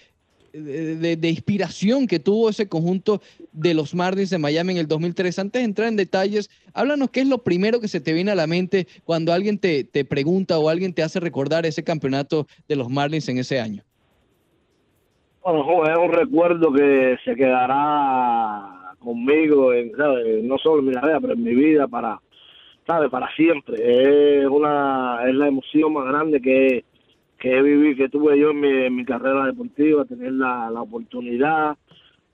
de, inspiración que tuvo ese conjunto de los Marlins de Miami en el 2003. Antes de entrar en detalles, háblanos qué es lo primero que se te viene a la mente cuando alguien te, te pregunta o alguien te hace recordar ese campeonato de los Marlins en ese año. Bueno, es un recuerdo que se quedará conmigo, en, ¿sabes? no solo en mi carrera, pero en mi vida para, ¿sabes? Para siempre. Es una, es la emoción más grande que, que he vivido, que tuve yo en mi, en mi carrera deportiva, tener la, la oportunidad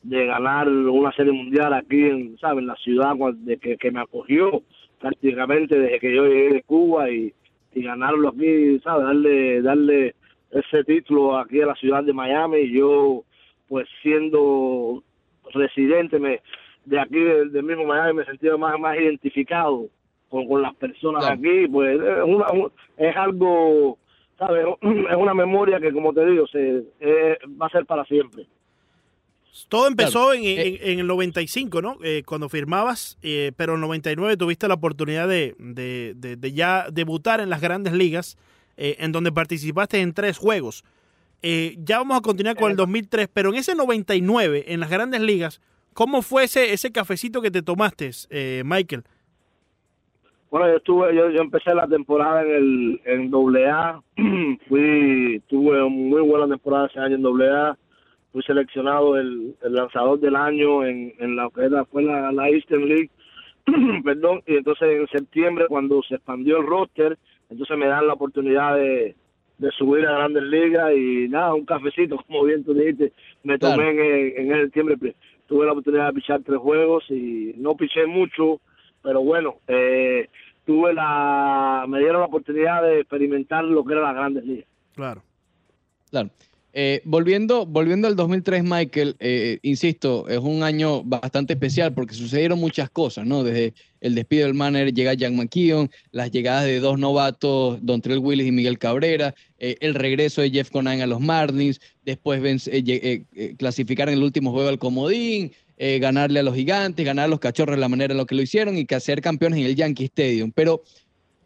de ganar una serie mundial aquí en, ¿sabes? en la ciudad de que, que me acogió prácticamente desde que yo llegué de Cuba y, y ganarlo aquí, ¿sabes? Darle, darle ese título aquí a la ciudad de Miami y yo pues siendo residente me, de aquí del, mismo Miami me sentía más más identificado con, con las personas Claro. aquí pues es, una- un- es algo sabes es una memoria que como te digo se eh, va a ser para siempre Todo empezó Claro. en, en- en el 95, ¿no? Eh, cuando firmabas, eh, pero en el 99 tuviste la oportunidad de, de- de- de ya debutar en las grandes ligas, eh, en donde participaste en tres juegos. Eh, ya vamos a continuar con el 2003, pero en ese 99, en las grandes ligas, ¿cómo fue ese, ese cafecito que te tomaste, eh, Michael? Bueno, yo estuve, yo, yo empecé la temporada en el en doble A, fui, tuve una muy buena temporada ese año en doble A, fui seleccionado el, el lanzador del año en, en la que fue la, la Eastern League, perdón, y entonces en septiembre cuando se expandió el roster, entonces me dan la oportunidad de, de subir a Grandes Ligas y nada, un cafecito, como bien tú dijiste, me Claro. tomé en, en ese septiembre, tuve la oportunidad de pichar tres juegos y no piché mucho, pero bueno, eh, tuve la, me dieron la oportunidad de experimentar lo que era las grandes ligas. Claro. Claro. Eh, volviendo, volviendo al 2003, Michael, eh, insisto, es un año bastante especial porque sucedieron muchas cosas, ¿no? Desde el despido del manager llega Jack McKeon, las llegadas de dos novatos, Dontrell Willis y Miguel Cabrera, eh, el regreso de Jeff Conan a los Marlins, después vence- eh, eh, eh, clasificar en el último juego al Comodín, eh, ganarle a los gigantes, ganar a los cachorros de la manera en la que lo hicieron y que ser campeones en el Yankee Stadium. Pero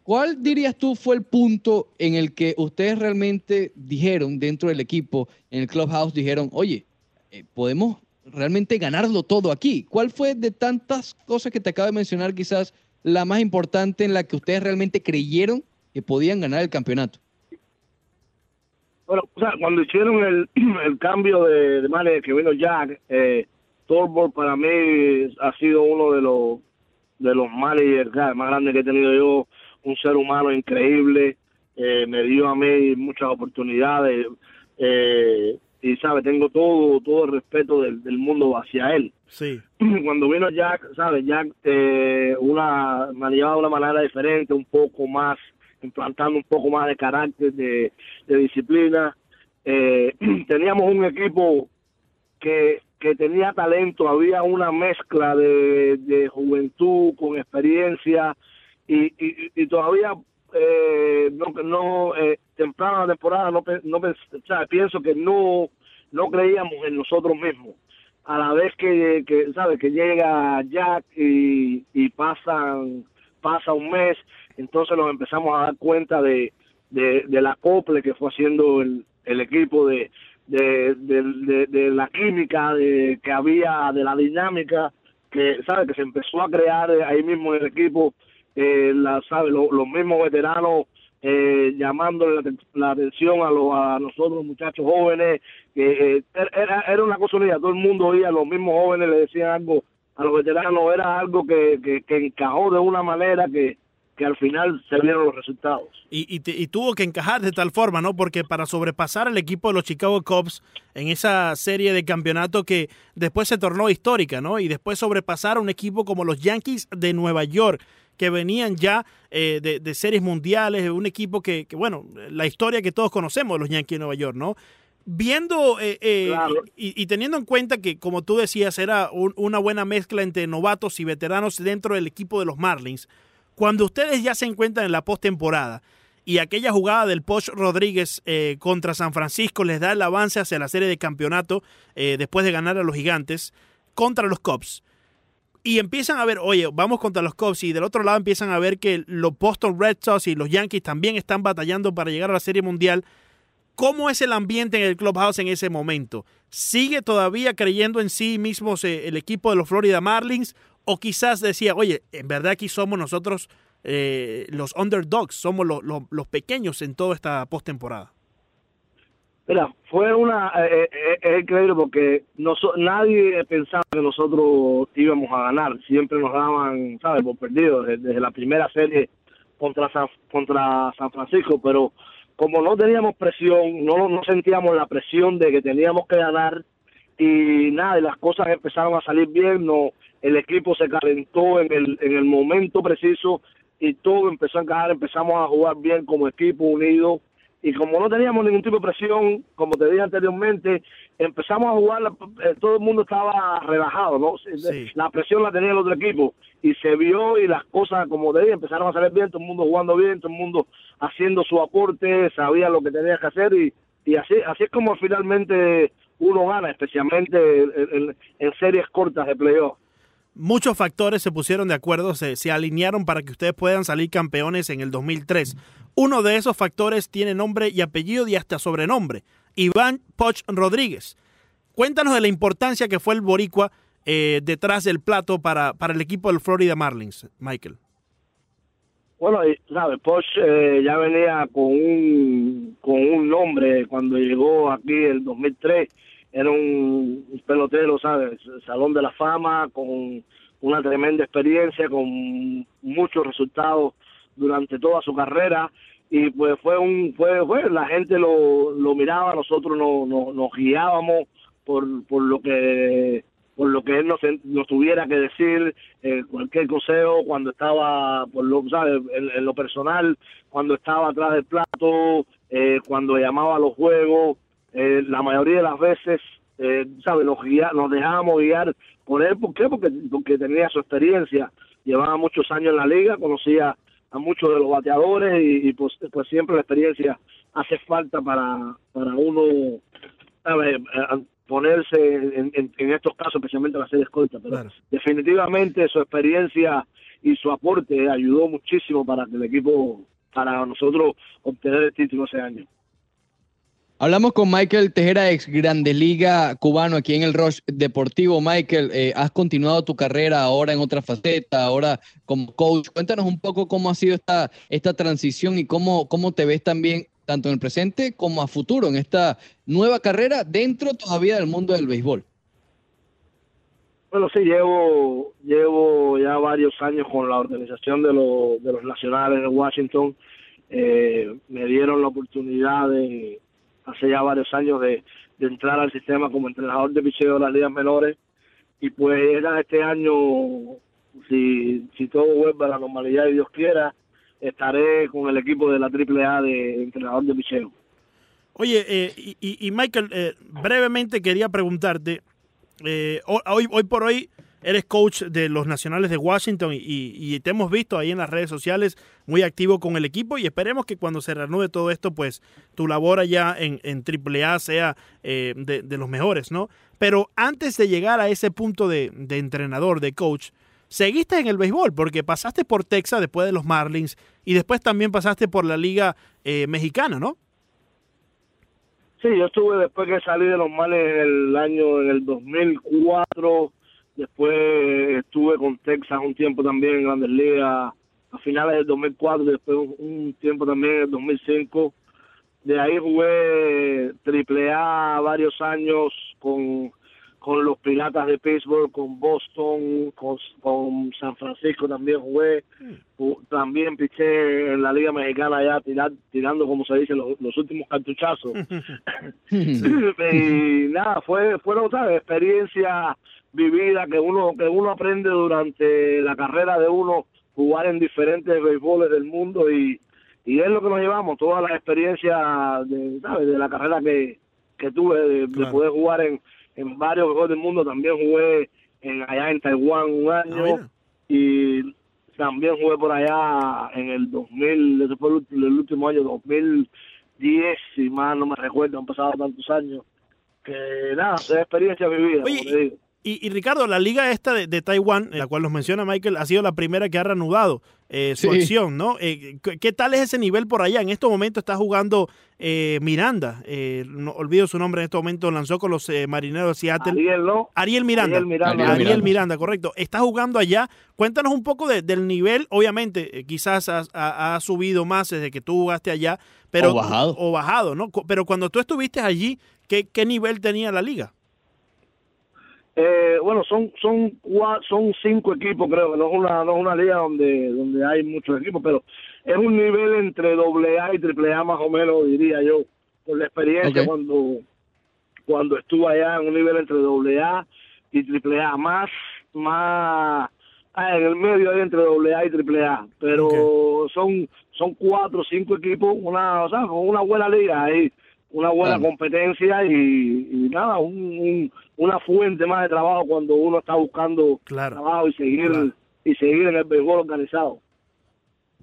¿Cuál dirías tú fue el punto en el que ustedes realmente dijeron dentro del equipo, en el clubhouse, dijeron, oye, eh, podemos realmente ganarlo todo aquí? ¿Cuál fue de tantas cosas que te acabo de mencionar quizás la más importante en la que ustedes realmente creyeron que podían ganar el campeonato? Bueno, o sea, cuando hicieron el, cambio de, de que vino Jack, eh, Tolbert para mí ha sido uno de los de los managers ¿sabes? más grandes que he tenido yo, un ser humano increíble, eh, me dio a mí muchas oportunidades eh, y sabe, tengo todo todo el respeto del, del mundo hacia él. Sí. cuando vino Jack, ¿sabes? Jack eh, una, manejaba de una manera diferente, un poco más, implantando un poco más de carácter, de, de disciplina. Eh, teníamos un equipo que, que tenía talento, había una mezcla de, de juventud con experiencia y, y, todavía eh, no, no eh, temprano la temporada no, no o pienso que no no creíamos en nosotros mismos. A la vez que, que sabe que llega Jack y, y pasan pasa un mes entonces nos empezamos a dar cuenta de de, del acople que fue haciendo el, el equipo de de, de, de- de la química de, que había de la dinámica que sabe que se empezó a crear ahí mismo en el equipo eh, la, sabe Lo- los mismos veteranos eh, llamándole la, la atención a, los a nosotros muchachos jóvenes que eh, era, era una cosa unida, todo el mundo oía, los mismos jóvenes le decían algo a los veteranos, era algo que, que encajó de una manera que, que al final se vieron los resultados. Y, y, y tuvo que encajar de tal forma, ¿no? Porque para sobrepasar al equipo de los Chicago Cubs en esa serie de campeonato que después se tornó histórica, ¿no? Y después sobrepasar a un equipo como los Yankees de Nueva York, que venían ya eh, de, de series mundiales, un equipo que, que, bueno, la historia que todos conocemos de los Yankees de Nueva York, ¿no? Viendo eh, eh, Claro. y, y teniendo en cuenta que, como tú decías, era un- una buena mezcla entre novatos y veteranos dentro del equipo de los Marlins, cuando ustedes ya se encuentran en la postemporada y aquella jugada del Poch Rodríguez eh, contra San Francisco les da el avance hacia la serie de campeonato eh, después de ganar a los gigantes contra los Cubs. Y empiezan a ver, oye, vamos contra los Cubs y del otro lado empiezan a ver que los Boston Red Sox y los Yankees también están batallando para llegar a la serie mundial. ¿Cómo es el ambiente en el clubhouse en ese momento? ¿Sigue todavía creyendo en sí mismos eh, el equipo de los Florida Marlins? ¿O quizás decía, oye, en verdad aquí somos nosotros eh, los underdogs, somos los, los- los pequeños en toda esta postemporada? Mira, fue una. eh, eh, es increíble porque noso- nadie pensaba que nosotros íbamos a ganar. Siempre nos daban, ¿sabes?, por perdidos desde, desde la primera serie contra San, contra San Francisco. Pero como no teníamos presión, no, no sentíamos la presión de que teníamos que ganar y nada, y las cosas empezaron a salir bien. No, el equipo se calentó en el, en el momento preciso y todo empezó a encajar. Empezamos a jugar bien como equipo unido y como no teníamos ningún tipo de presión, como te dije anteriormente, empezamos a jugar, eh, todo el mundo estaba relajado, ¿no? Sí. La presión la tenía el otro equipo y se vio y las cosas, como te dije, empezaron a salir bien, todo el mundo jugando bien, todo el mundo haciendo su aporte, sabía lo que tenía que hacer y, y así, así es como finalmente uno gana, especialmente en, series cortas de playoff. muchos factores se pusieron de acuerdo, se, se alinearon para que ustedes puedan salir campeones en el 2003. Uno de esos factores tiene nombre y apellido y hasta sobrenombre, Iván Poch Rodríguez. Cuéntanos de la importancia que fue el boricua eh, detrás del plato para, para el equipo del Florida Marlins, Michael. Bueno, y, ¿sabes? Poch eh, ya venía con un, con un nombre cuando llegó aquí el 2003. Era un, un pelotero, ¿sabes? Salón de la fama, con una tremenda experiencia, con muchos resultados durante toda su carrera. Y pues fue un, fue, fue la gente lo, lo miraba, nosotros no, no- nos guiábamos por, por lo que por lo que él nos, nos tuviera que decir, eh, cualquier consejo cuando estaba, por lo, ¿sabes? En, lo personal, cuando estaba atrás del plato, eh, cuando llamaba a los juegos, eh, la mayoría de las veces, eh, ¿sabes? Nos, guía- nos dejábamos guiar por él, ¿por qué? Porque, porque tenía su experiencia, llevaba muchos años en la liga, conocía a muchos de los bateadores y, y, pues, pues siempre la experiencia hace falta para, para uno ¿sabes? Ponerse en, en- en estos casos, especialmente en las series cortas. Pero Claro. definitivamente su experiencia y su aporte ayudó muchísimo para que el equipo, para nosotros obtener el título ese año. Hablamos con Michael Tejera, ex Grandes Liga cubano aquí en el Rush Deportivo. Michael, eh, has continuado tu carrera ahora en otra faceta, ahora como coach. Cuéntanos un poco cómo ha sido esta, esta transición y cómo, cómo te ves también, tanto en el presente como a futuro, en esta nueva carrera dentro todavía del mundo del béisbol. Bueno, sí, llevo, llevo ya varios años con la organización de, los de los nacionales de Washington. Eh, me dieron la oportunidad de, hace ya varios años, de, de entrar al sistema como entrenador de picheo de las ligas menores. Y pues era este año, si, si todo vuelve a la normalidad y Dios quiera, estaré con el equipo de la AAA de entrenador de picheo. Oye, eh, y, Michael, eh, brevemente quería preguntarte, eh, ho- hoy, hoy por hoy eres coach de los Nacionales de Washington y, y te hemos visto ahí en las redes sociales muy activo con el equipo y esperemos que cuando se reanude todo esto, pues tu labor allá en, en AAA sea eh, de, de los mejores, ¿no? Pero antes de llegar a ese punto de, de entrenador, de coach, seguiste en el béisbol porque pasaste por Texas después de los Marlins y después también pasaste por la Liga eh, Mexicana, ¿no? Sí, yo estuve después que salí de los males en el año, en el 2004, después estuve con Texas un tiempo también en Grandes Ligas a finales del 2004, después un tiempo también en el 2005. De ahí jugué triple A varios años con, con los Piratas de Pittsburgh, con Boston, con, con San Francisco también jugué. Ju- También piché en la Liga Mexicana ya tirar, tirando, como se dice, los, los últimos cartuchazos y nada fue fueron ¿sabes? experiencias vividas que uno que uno aprende durante la carrera de uno jugar en diferentes béisboles del mundo y, y es lo que nos llevamos, toda la experiencia de, ¿sabes? de la carrera que, que tuve, de, de poder jugar en, en varios béisboles del mundo, también jugué en, allá en Taiwán un Ah, año y también jugué por allá en el 2000, ese fue el, último año, 2010, si mal no me recuerdo, han pasado tantos años, que nada, es experiencia vivida, Oye, como te digo. Y, y Ricardo, la liga esta de, de Taiwán, la cual nos menciona Michael, ha sido la primera que ha reanudado eh, su Sí. acción, ¿no? Eh, ¿qué, tal es ese nivel por allá? En este momento está jugando eh, Miranda, eh, no olvido su nombre en este momento, lanzó con los eh, marineros de Seattle. Ariel, ¿no? Ariel Miranda. Ariel Miranda. Ariel Ariel Miranda, Miranda. correcto. Está jugando allá. Cuéntanos un poco de- del nivel. Obviamente, eh, quizás ha, ha- ha subido más desde que tú jugaste allá. Pero, O bajado. O bajado, ¿no? Pero cuando tú estuviste allí, ¿qué, qué nivel tenía la liga? Eh, bueno, son son son cinco equipos, creo que no es una no es una liga donde donde hay muchos equipos, pero es un nivel entre doble A y triple A más o menos, diría yo, por la experiencia cuando cuando estuve allá en un nivel entre doble A y triple A más más ah, en el medio hay entre doble A y triple A, pero son son cuatro cinco equipos, una o sea, una buena liga ahí una buena competencia y, y nada, un, un- una fuente más de trabajo cuando uno está buscando Claro. trabajo y seguir Claro. y seguir en el béisbol organizado.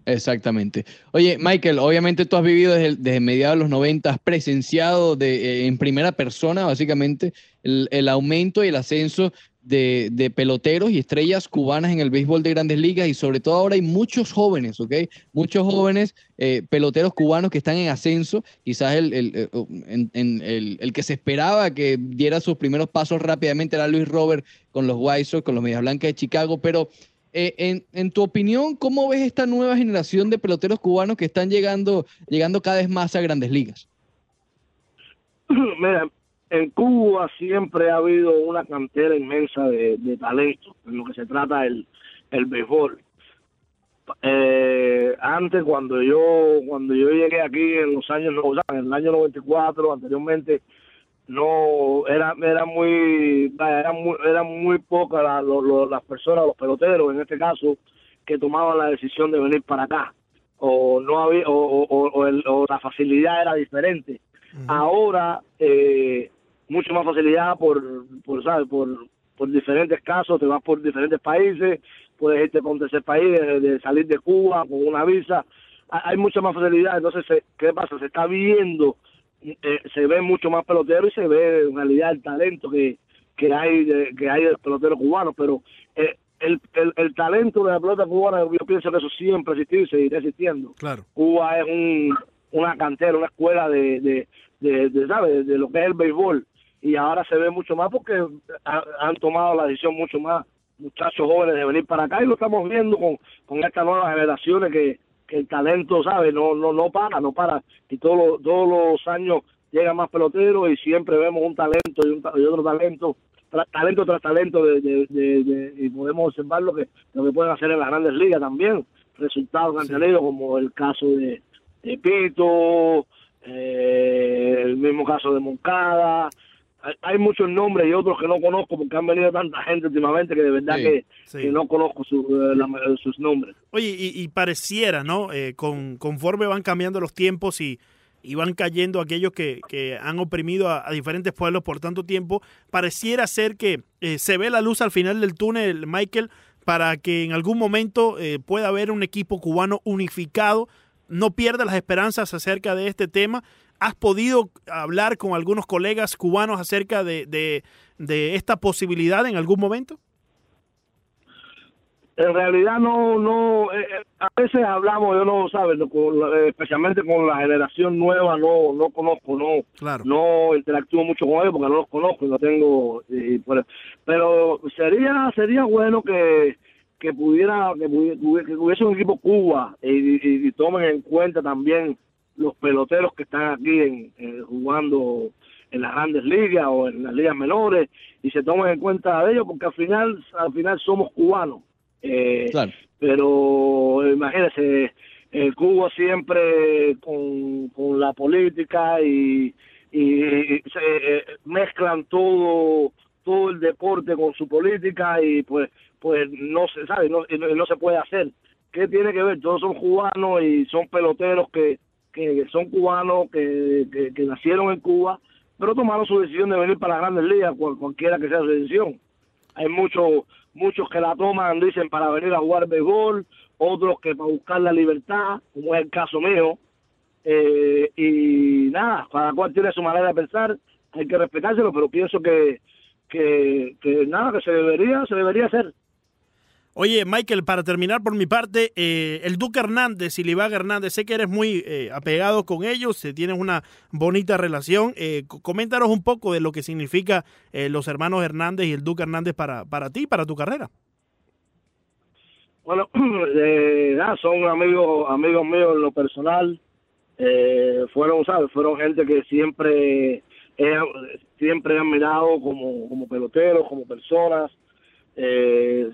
Exactamente. Oye, Michael, obviamente tú has vivido desde, desde mediados de los 90, has presenciado de, eh, en primera persona, básicamente, el, el aumento y el ascenso de, peloteros y estrellas cubanas en el béisbol de grandes ligas y sobre todo ahora hay muchos jóvenes, ¿ok? Muchos jóvenes eh, peloteros cubanos que están en ascenso, quizás el, eh, en- el- el que se esperaba que diera sus primeros pasos rápidamente era Luis Robert con los White Sox, con los Medias Blancas de Chicago, pero eh, en, en tu opinión, ¿cómo ves esta nueva generación de peloteros cubanos que están llegando, llegando cada vez más a grandes ligas? Mira, en Cuba siempre ha habido una cantera inmensa de, de talento en lo que se trata el, el béisbol. Eh, antes cuando yo cuando yo llegué aquí en los años en el año 94 anteriormente no era era muy era muy eran muy pocas la- las personas los peloteros en este caso que tomaban la decisión de venir para acá. O no había o, o- o- o el- o la facilidad era diferente. Ahora eh, mucho más facilidad por por ¿sabes? por por diferentes casos te vas por diferentes países puedes irte con un tercer país de, de salir de Cuba con una visa hay mucha más facilidad entonces se- qué pasa se está viendo eh, se ve mucho más pelotero y se ve en realidad el talento que que hay de, que hay del pelotero cubano pero eh, el, el, el talento de la pelota cubana yo pienso que eso siempre ha existido y seguirá existiendo Claro. Cuba es un, una cantera, una escuela de, de, de, de, ¿sabes? de lo que es el béisbol. Y ahora se ve mucho más porque ha- han tomado la decisión mucho más muchachos jóvenes de venir para acá y lo estamos viendo con, con estas nuevas generaciones que, que el talento, ¿sabes? No, no, no para, no para. Y todos los, todos los años llegan más peloteros y siempre vemos un talento y, un, y otro talento, tra- talento tras talento de, de, de- de- y podemos observar lo que, lo que pueden hacer en las grandes ligas también. Resultados que han tenido como el caso de, de Pito, eh, el mismo caso de Moncada. Hay, muchos nombres y otros que no conozco porque han venido tanta gente últimamente que de verdad Sí, que, sí. que no conozco su, eh, la- sus nombres. Oye, y, y pareciera, ¿no? Eh, con, conforme van cambiando los tiempos y, y van cayendo aquellos que, que han oprimido a, a diferentes pueblos por tanto tiempo, pareciera ser que eh, se ve la luz al final del túnel, Michael, para que en algún momento eh, pueda haber un equipo cubano unificado. No pierda las esperanzas acerca de este tema. ¿Has podido hablar con algunos colegas cubanos acerca de, de- de esta posibilidad en algún momento? En realidad no, no, eh, eh, a veces hablamos, yo no, sabes, con eh, especialmente con la generación nueva, no, no conozco, no, Claro. no interactúo mucho con ellos porque no los conozco no tengo, por- pero sería, sería bueno que, que pudiera, que, hubiese un equipo Cuba y, y- y tomen en cuenta también los peloteros que están aquí en, eh, jugando en las grandes ligas o en las ligas menores y se tomen en cuenta de ellos porque al final, al final somos cubanos. Eh, Claro. pero imagínese el Cuba siempre con, con la política y, y, y se eh, mezclan todo todo el deporte con su política y pues pues no se sabe no, no, no se puede hacer ¿qué tiene que ver? Todos son cubanos y son peloteros que, que son cubanos, que, que, nacieron en Cuba, pero tomaron su decisión de venir para las grandes ligas, cual- cualquiera que sea su decisión. Hay muchos muchos que la toman, dicen, para venir a jugar béisbol, otros que para buscar la libertad, como es el caso mío. Eh, y nada, cada cual tiene su manera de pensar, hay que respetárselo, pero pienso que, que, que nada, que se debería, se debería hacer. Oye, Michael, para terminar por mi parte, eh, el Duque Hernández y Livaga Hernández, sé que eres muy eh, apegado con ellos, eh, tienes una bonita relación. Eh, coméntanos un poco de lo que significa eh, los hermanos Hernández y el Duque Hernández para, para ti, para tu carrera. Bueno, nada, son amigos amigos míos en lo personal. Eh, fueron, ¿sabes? Fueron gente que siempre he, siempre he admirado como, como peloteros, como personas. Eh,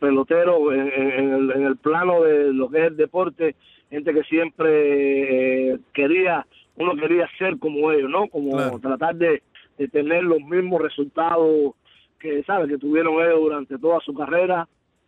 peloteros en, en- el, en el plano de lo que es el deporte, gente que siempre eh, quería, uno quería ser como ellos, ¿no? Como Claro. tratar de, de tener los mismos resultados que, ¿sabes? Que tuvieron ellos durante toda su carrera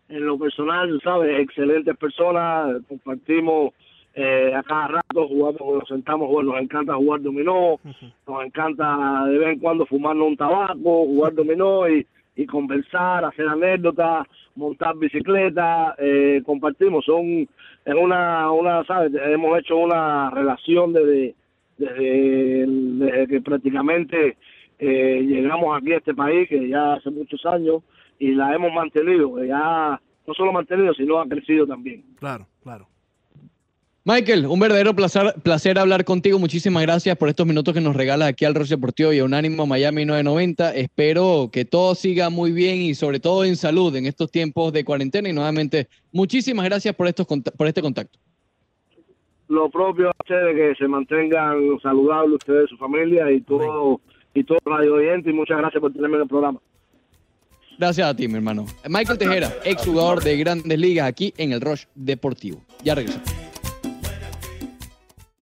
en lo personal, ¿sabes? Excelentes personas, compartimos eh, a cada rato, jugamos, nos sentamos, bueno, nos encanta jugar dominó, nos encanta de vez en cuando fumarnos un tabaco, jugar dominó y, y conversar, hacer anécdotas, montar bicicleta, eh, compartimos, son, es una, una, ¿sabes? Hemos hecho una relación desde, desde, desde que prácticamente eh, llegamos aquí a este país, que ya hace muchos años, y la hemos mantenido, ya no solo mantenido, sino ha crecido también. Claro, claro. Michael, un verdadero placer, placer hablar contigo. Muchísimas gracias por estos minutos que nos regalas aquí al Roche Deportivo y a Unánimo Miami 990. Espero que todo siga muy bien y sobre todo en salud en estos tiempos de cuarentena. Y nuevamente, muchísimas gracias por, estos, por este contacto. Lo propio a ustedes, que se mantengan saludables ustedes, su familia y todo, y todo radio oyente, y muchas gracias por tenerme en el programa. Gracias a ti, mi hermano. Michael Tejera, exjugador de grandes ligas aquí en el Roche Deportivo. Ya regresamos.